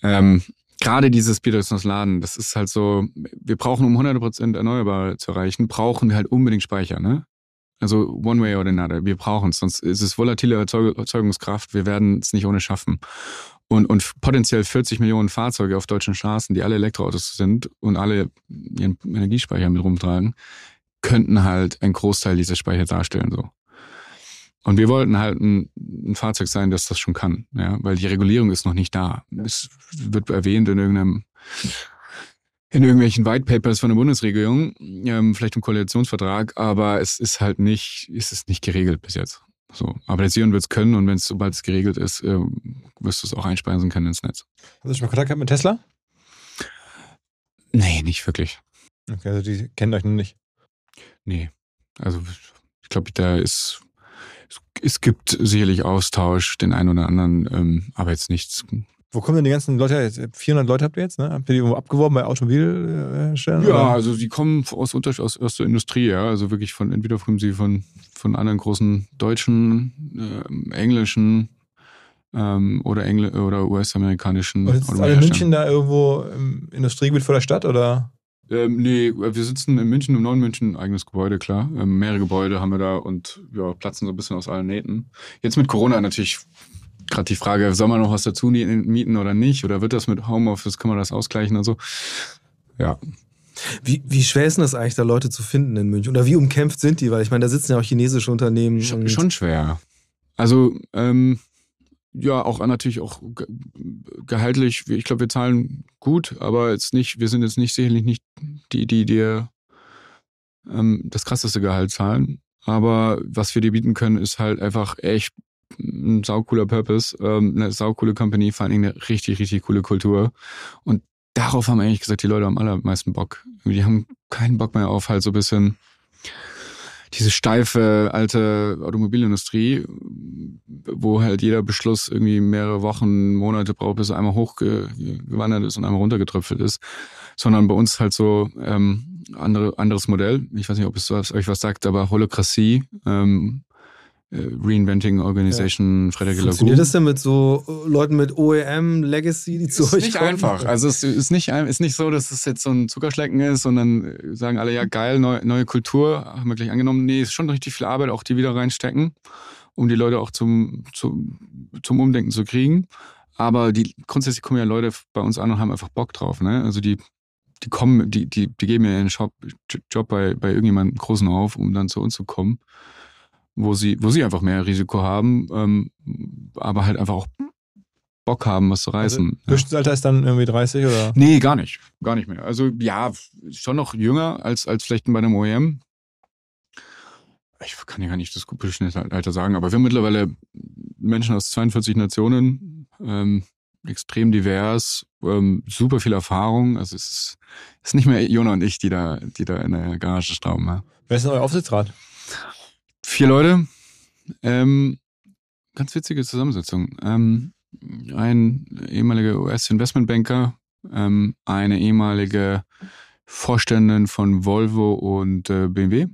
Ähm, Gerade dieses bidirektionales Laden, das ist halt so, wir brauchen, um 100% erneuerbar zu erreichen, brauchen wir halt unbedingt Speicher, ne? Also one way or another. Wir brauchen es, sonst ist es volatile Erzeug Erzeugungskraft. Wir werden es nicht ohne schaffen. Und, und potenziell 40 Millionen Fahrzeuge auf deutschen Straßen, die alle Elektroautos sind und alle ihren Energiespeicher mit rumtragen, könnten halt einen Großteil dieser Speicher darstellen. So. Und wir wollten halt ein, ein Fahrzeug sein, das das schon kann, ja, weil die Regulierung ist noch nicht da. Es wird erwähnt in irgendeinem in irgendwelchen White Papers von der Bundesregierung, ähm, vielleicht im Koalitionsvertrag, aber es ist halt nicht, ist es nicht geregelt bis jetzt. So, aber der Sion wird es können und wenn es sobald es geregelt ist, ähm, wirst du es auch einspeisen können ins Netz. Hast du schon mal Kontakt gehabt mit Tesla? Nee, nicht wirklich. Okay, also die kennen euch noch nicht. Nee. Also ich glaube, da ist es, gibt sicherlich Austausch, den einen oder anderen, ähm, aber jetzt nichts. Wo kommen denn die ganzen Leute her? Jetzt, 400 Leute habt ihr jetzt, ne? Habt ihr die irgendwo abgeworben bei Automobilherstellern? Ja, oder? also die kommen aus, aus, aus der Industrie, ja. Also wirklich von, entweder kommen sie von, von anderen großen deutschen, ähm, englischen ähm, oder, Engl oder US-amerikanischen ist alle München da irgendwo im Industriegebiet vor der Stadt oder? Ähm, nee, wir sitzen in München, im neuen München, eigenes Gebäude, klar. Ähm, mehrere Gebäude haben wir da und ja, platzen so ein bisschen aus allen Nähten. Jetzt mit Corona natürlich gerade die Frage, soll man noch was dazu mieten oder nicht? Oder wird das mit Homeoffice, kann man das ausgleichen und so? Ja. wie, wie schwer ist denn das eigentlich, da Leute zu finden in München? Oder wie umkämpft sind die? Weil ich meine, da sitzen ja auch chinesische Unternehmen. Schon, schon schwer. Also, ähm, ja, auch natürlich auch ge gehaltlich, ich glaube, wir zahlen gut, aber jetzt nicht, wir sind jetzt nicht sicherlich nicht die, die dir ähm, das krasseste Gehalt zahlen. Aber was wir dir bieten können, ist halt einfach echt ein saucooler Purpose, ähm, eine saucoole Company, vor Dingen eine richtig, richtig coole Kultur. Und darauf haben eigentlich gesagt, die Leute am allermeisten Bock. Die haben keinen Bock mehr auf halt so ein bisschen diese steife alte Automobilindustrie, wo halt jeder Beschluss irgendwie mehrere Wochen, Monate braucht, bis er einmal hochgewandert ist und einmal runtergetröpfelt ist, sondern bei uns halt so, ähm, andere, anderes Modell. Ich weiß nicht, ob es euch was sagt, aber Holokratie, ähm, äh, Reinventing Organization, ja. Frederik Funktioniert das denn mit so äh, Leuten mit OEM, Legacy, die zu ist euch nicht kommen? einfach. Also es ist nicht, ist nicht so, dass es jetzt so ein Zuckerschlecken ist und dann äh, sagen alle, ja geil, neue, neue Kultur, haben wir gleich angenommen. Nee, ist schon richtig viel Arbeit, auch die wieder reinstecken, um die Leute auch zum, zum, zum Umdenken zu kriegen. Aber die grundsätzlich kommen ja Leute bei uns an und haben einfach Bock drauf. Ne? Also die, die kommen, die, die, die geben ja ihren Job, Job bei, bei irgendjemandem Großen auf, um dann zu uns zu kommen wo sie, wo sie einfach mehr Risiko haben, ähm, aber halt einfach auch Bock haben, was zu also reißen. Also, Durchschnittsalter ist dann irgendwie 30 oder? Nee, gar nicht. Gar nicht mehr. Also ja, schon noch jünger als, als vielleicht bei einem OEM. Ich kann ja gar nicht das Durchschnittsalter sagen, aber wir haben mittlerweile Menschen aus 42 Nationen, ähm, extrem divers, ähm, super viel Erfahrung. Also es ist, es ist nicht mehr Jona und ich, die da, die da in der Garage stauben. Ja. Wer ist denn euer Aufsichtsrat? Vier Leute. Ähm, ganz witzige Zusammensetzung. Ähm, ein ehemaliger US-Investmentbanker, ähm, eine ehemalige Vorständin von Volvo und äh, BMW,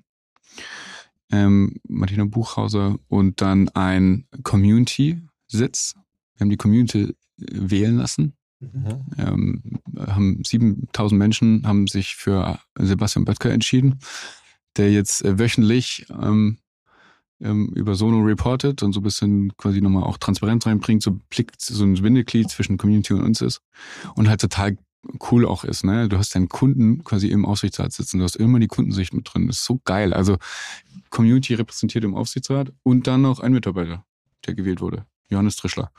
ähm, Martina Buchhauser und dann ein Community-Sitz. Wir haben die Community wählen lassen. Mhm. Ähm, haben 7000 Menschen haben sich für Sebastian Böttger entschieden, der jetzt äh, wöchentlich ähm, ähm, über Sono reportet und so ein bisschen quasi nochmal auch Transparenz reinbringt, so Blick, so ein Bindeglied zwischen Community und uns ist und halt total cool auch ist. Ne? Du hast deinen Kunden quasi im Aufsichtsrat sitzen, du hast immer die Kundensicht mit drin. Das ist so geil. Also Community repräsentiert im Aufsichtsrat und dann noch ein Mitarbeiter, der gewählt wurde, Johannes Trischler,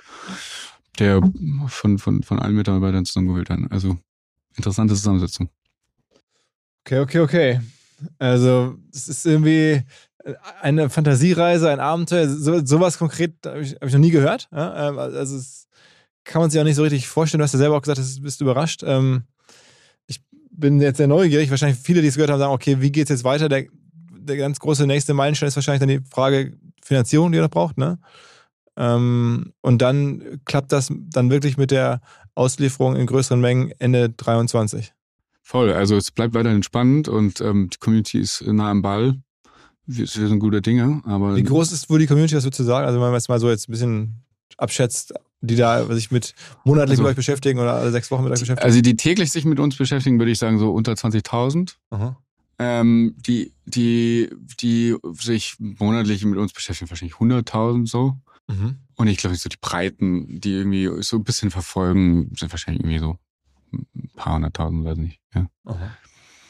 der von, von, von allen Mitarbeitern zusammengewählt hat. Also interessante Zusammensetzung. Okay, okay, okay. Also es ist irgendwie, eine Fantasiereise, ein Abenteuer, so, sowas konkret habe ich, hab ich, noch nie gehört. Ja? Ähm, also es kann man sich auch nicht so richtig vorstellen. Du hast ja selber auch gesagt, du bist überrascht. Ähm, ich bin jetzt sehr neugierig. Wahrscheinlich viele, die es gehört haben, sagen, okay, wie geht es jetzt weiter? Der, der ganz große nächste Meilenstein ist wahrscheinlich dann die Frage Finanzierung, die ihr noch braucht. Ne? Ähm, und dann klappt das dann wirklich mit der Auslieferung in größeren Mengen Ende 23. Voll, also es bleibt weiterhin spannend und ähm, die Community ist nah am Ball wir, sind gute Dinge, aber. Wie groß ist wohl die Community, was würdest du sagen? Also, wenn man jetzt mal so jetzt ein bisschen abschätzt, die da sich mit monatlich also, mit euch beschäftigen oder alle sechs Wochen mit euch beschäftigen? Also, die täglich sich mit uns beschäftigen, würde ich sagen, so unter 20.000. Ähm, die, die, die sich monatlich mit uns beschäftigen, wahrscheinlich 100.000 so. Mhm. Und ich glaube, so die Breiten, die irgendwie so ein bisschen verfolgen, sind wahrscheinlich irgendwie so ein paar hunderttausend, weiß nicht. Ja. Aha.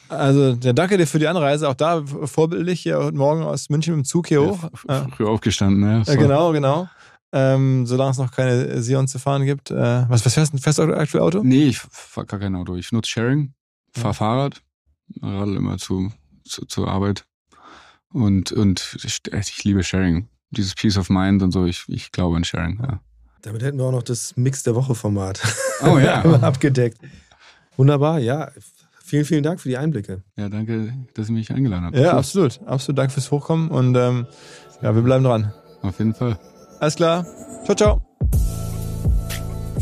Also, ja, danke dir für die Anreise. Auch da vorbildlich hier heute Morgen aus München mit dem Zug hier hoch. Ja, früh aufgestanden, ne? Ja, genau, genau. Ähm, solange es noch keine Sion zu fahren gibt. Äh, was, was fährst du? Fährst du aktuell Auto? Nee, ich fahre gar kein Auto. Ich nutze Sharing, fahre Fahrrad, radel immer zu, zu, zur Arbeit. Und, und ich, ich, liebe Sharing. Dieses Peace of Mind und so, ich, ich glaube an Sharing, ja. Damit hätten wir auch noch das Mix der Woche-Format oh, ja. abgedeckt. Wunderbar, ja. Vielen, vielen Dank für die Einblicke. Ja, danke, dass ihr mich eingeladen habt. Ja, absolut. Absolut. Danke fürs Hochkommen und ähm, ja, wir bleiben dran. Auf jeden Fall. Alles klar. Ciao, ciao.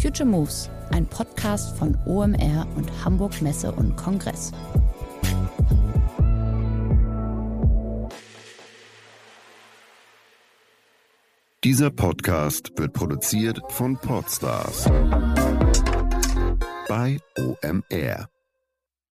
Future Moves, ein Podcast von OMR und Hamburg Messe und Kongress. Dieser Podcast wird produziert von Podstars bei OMR.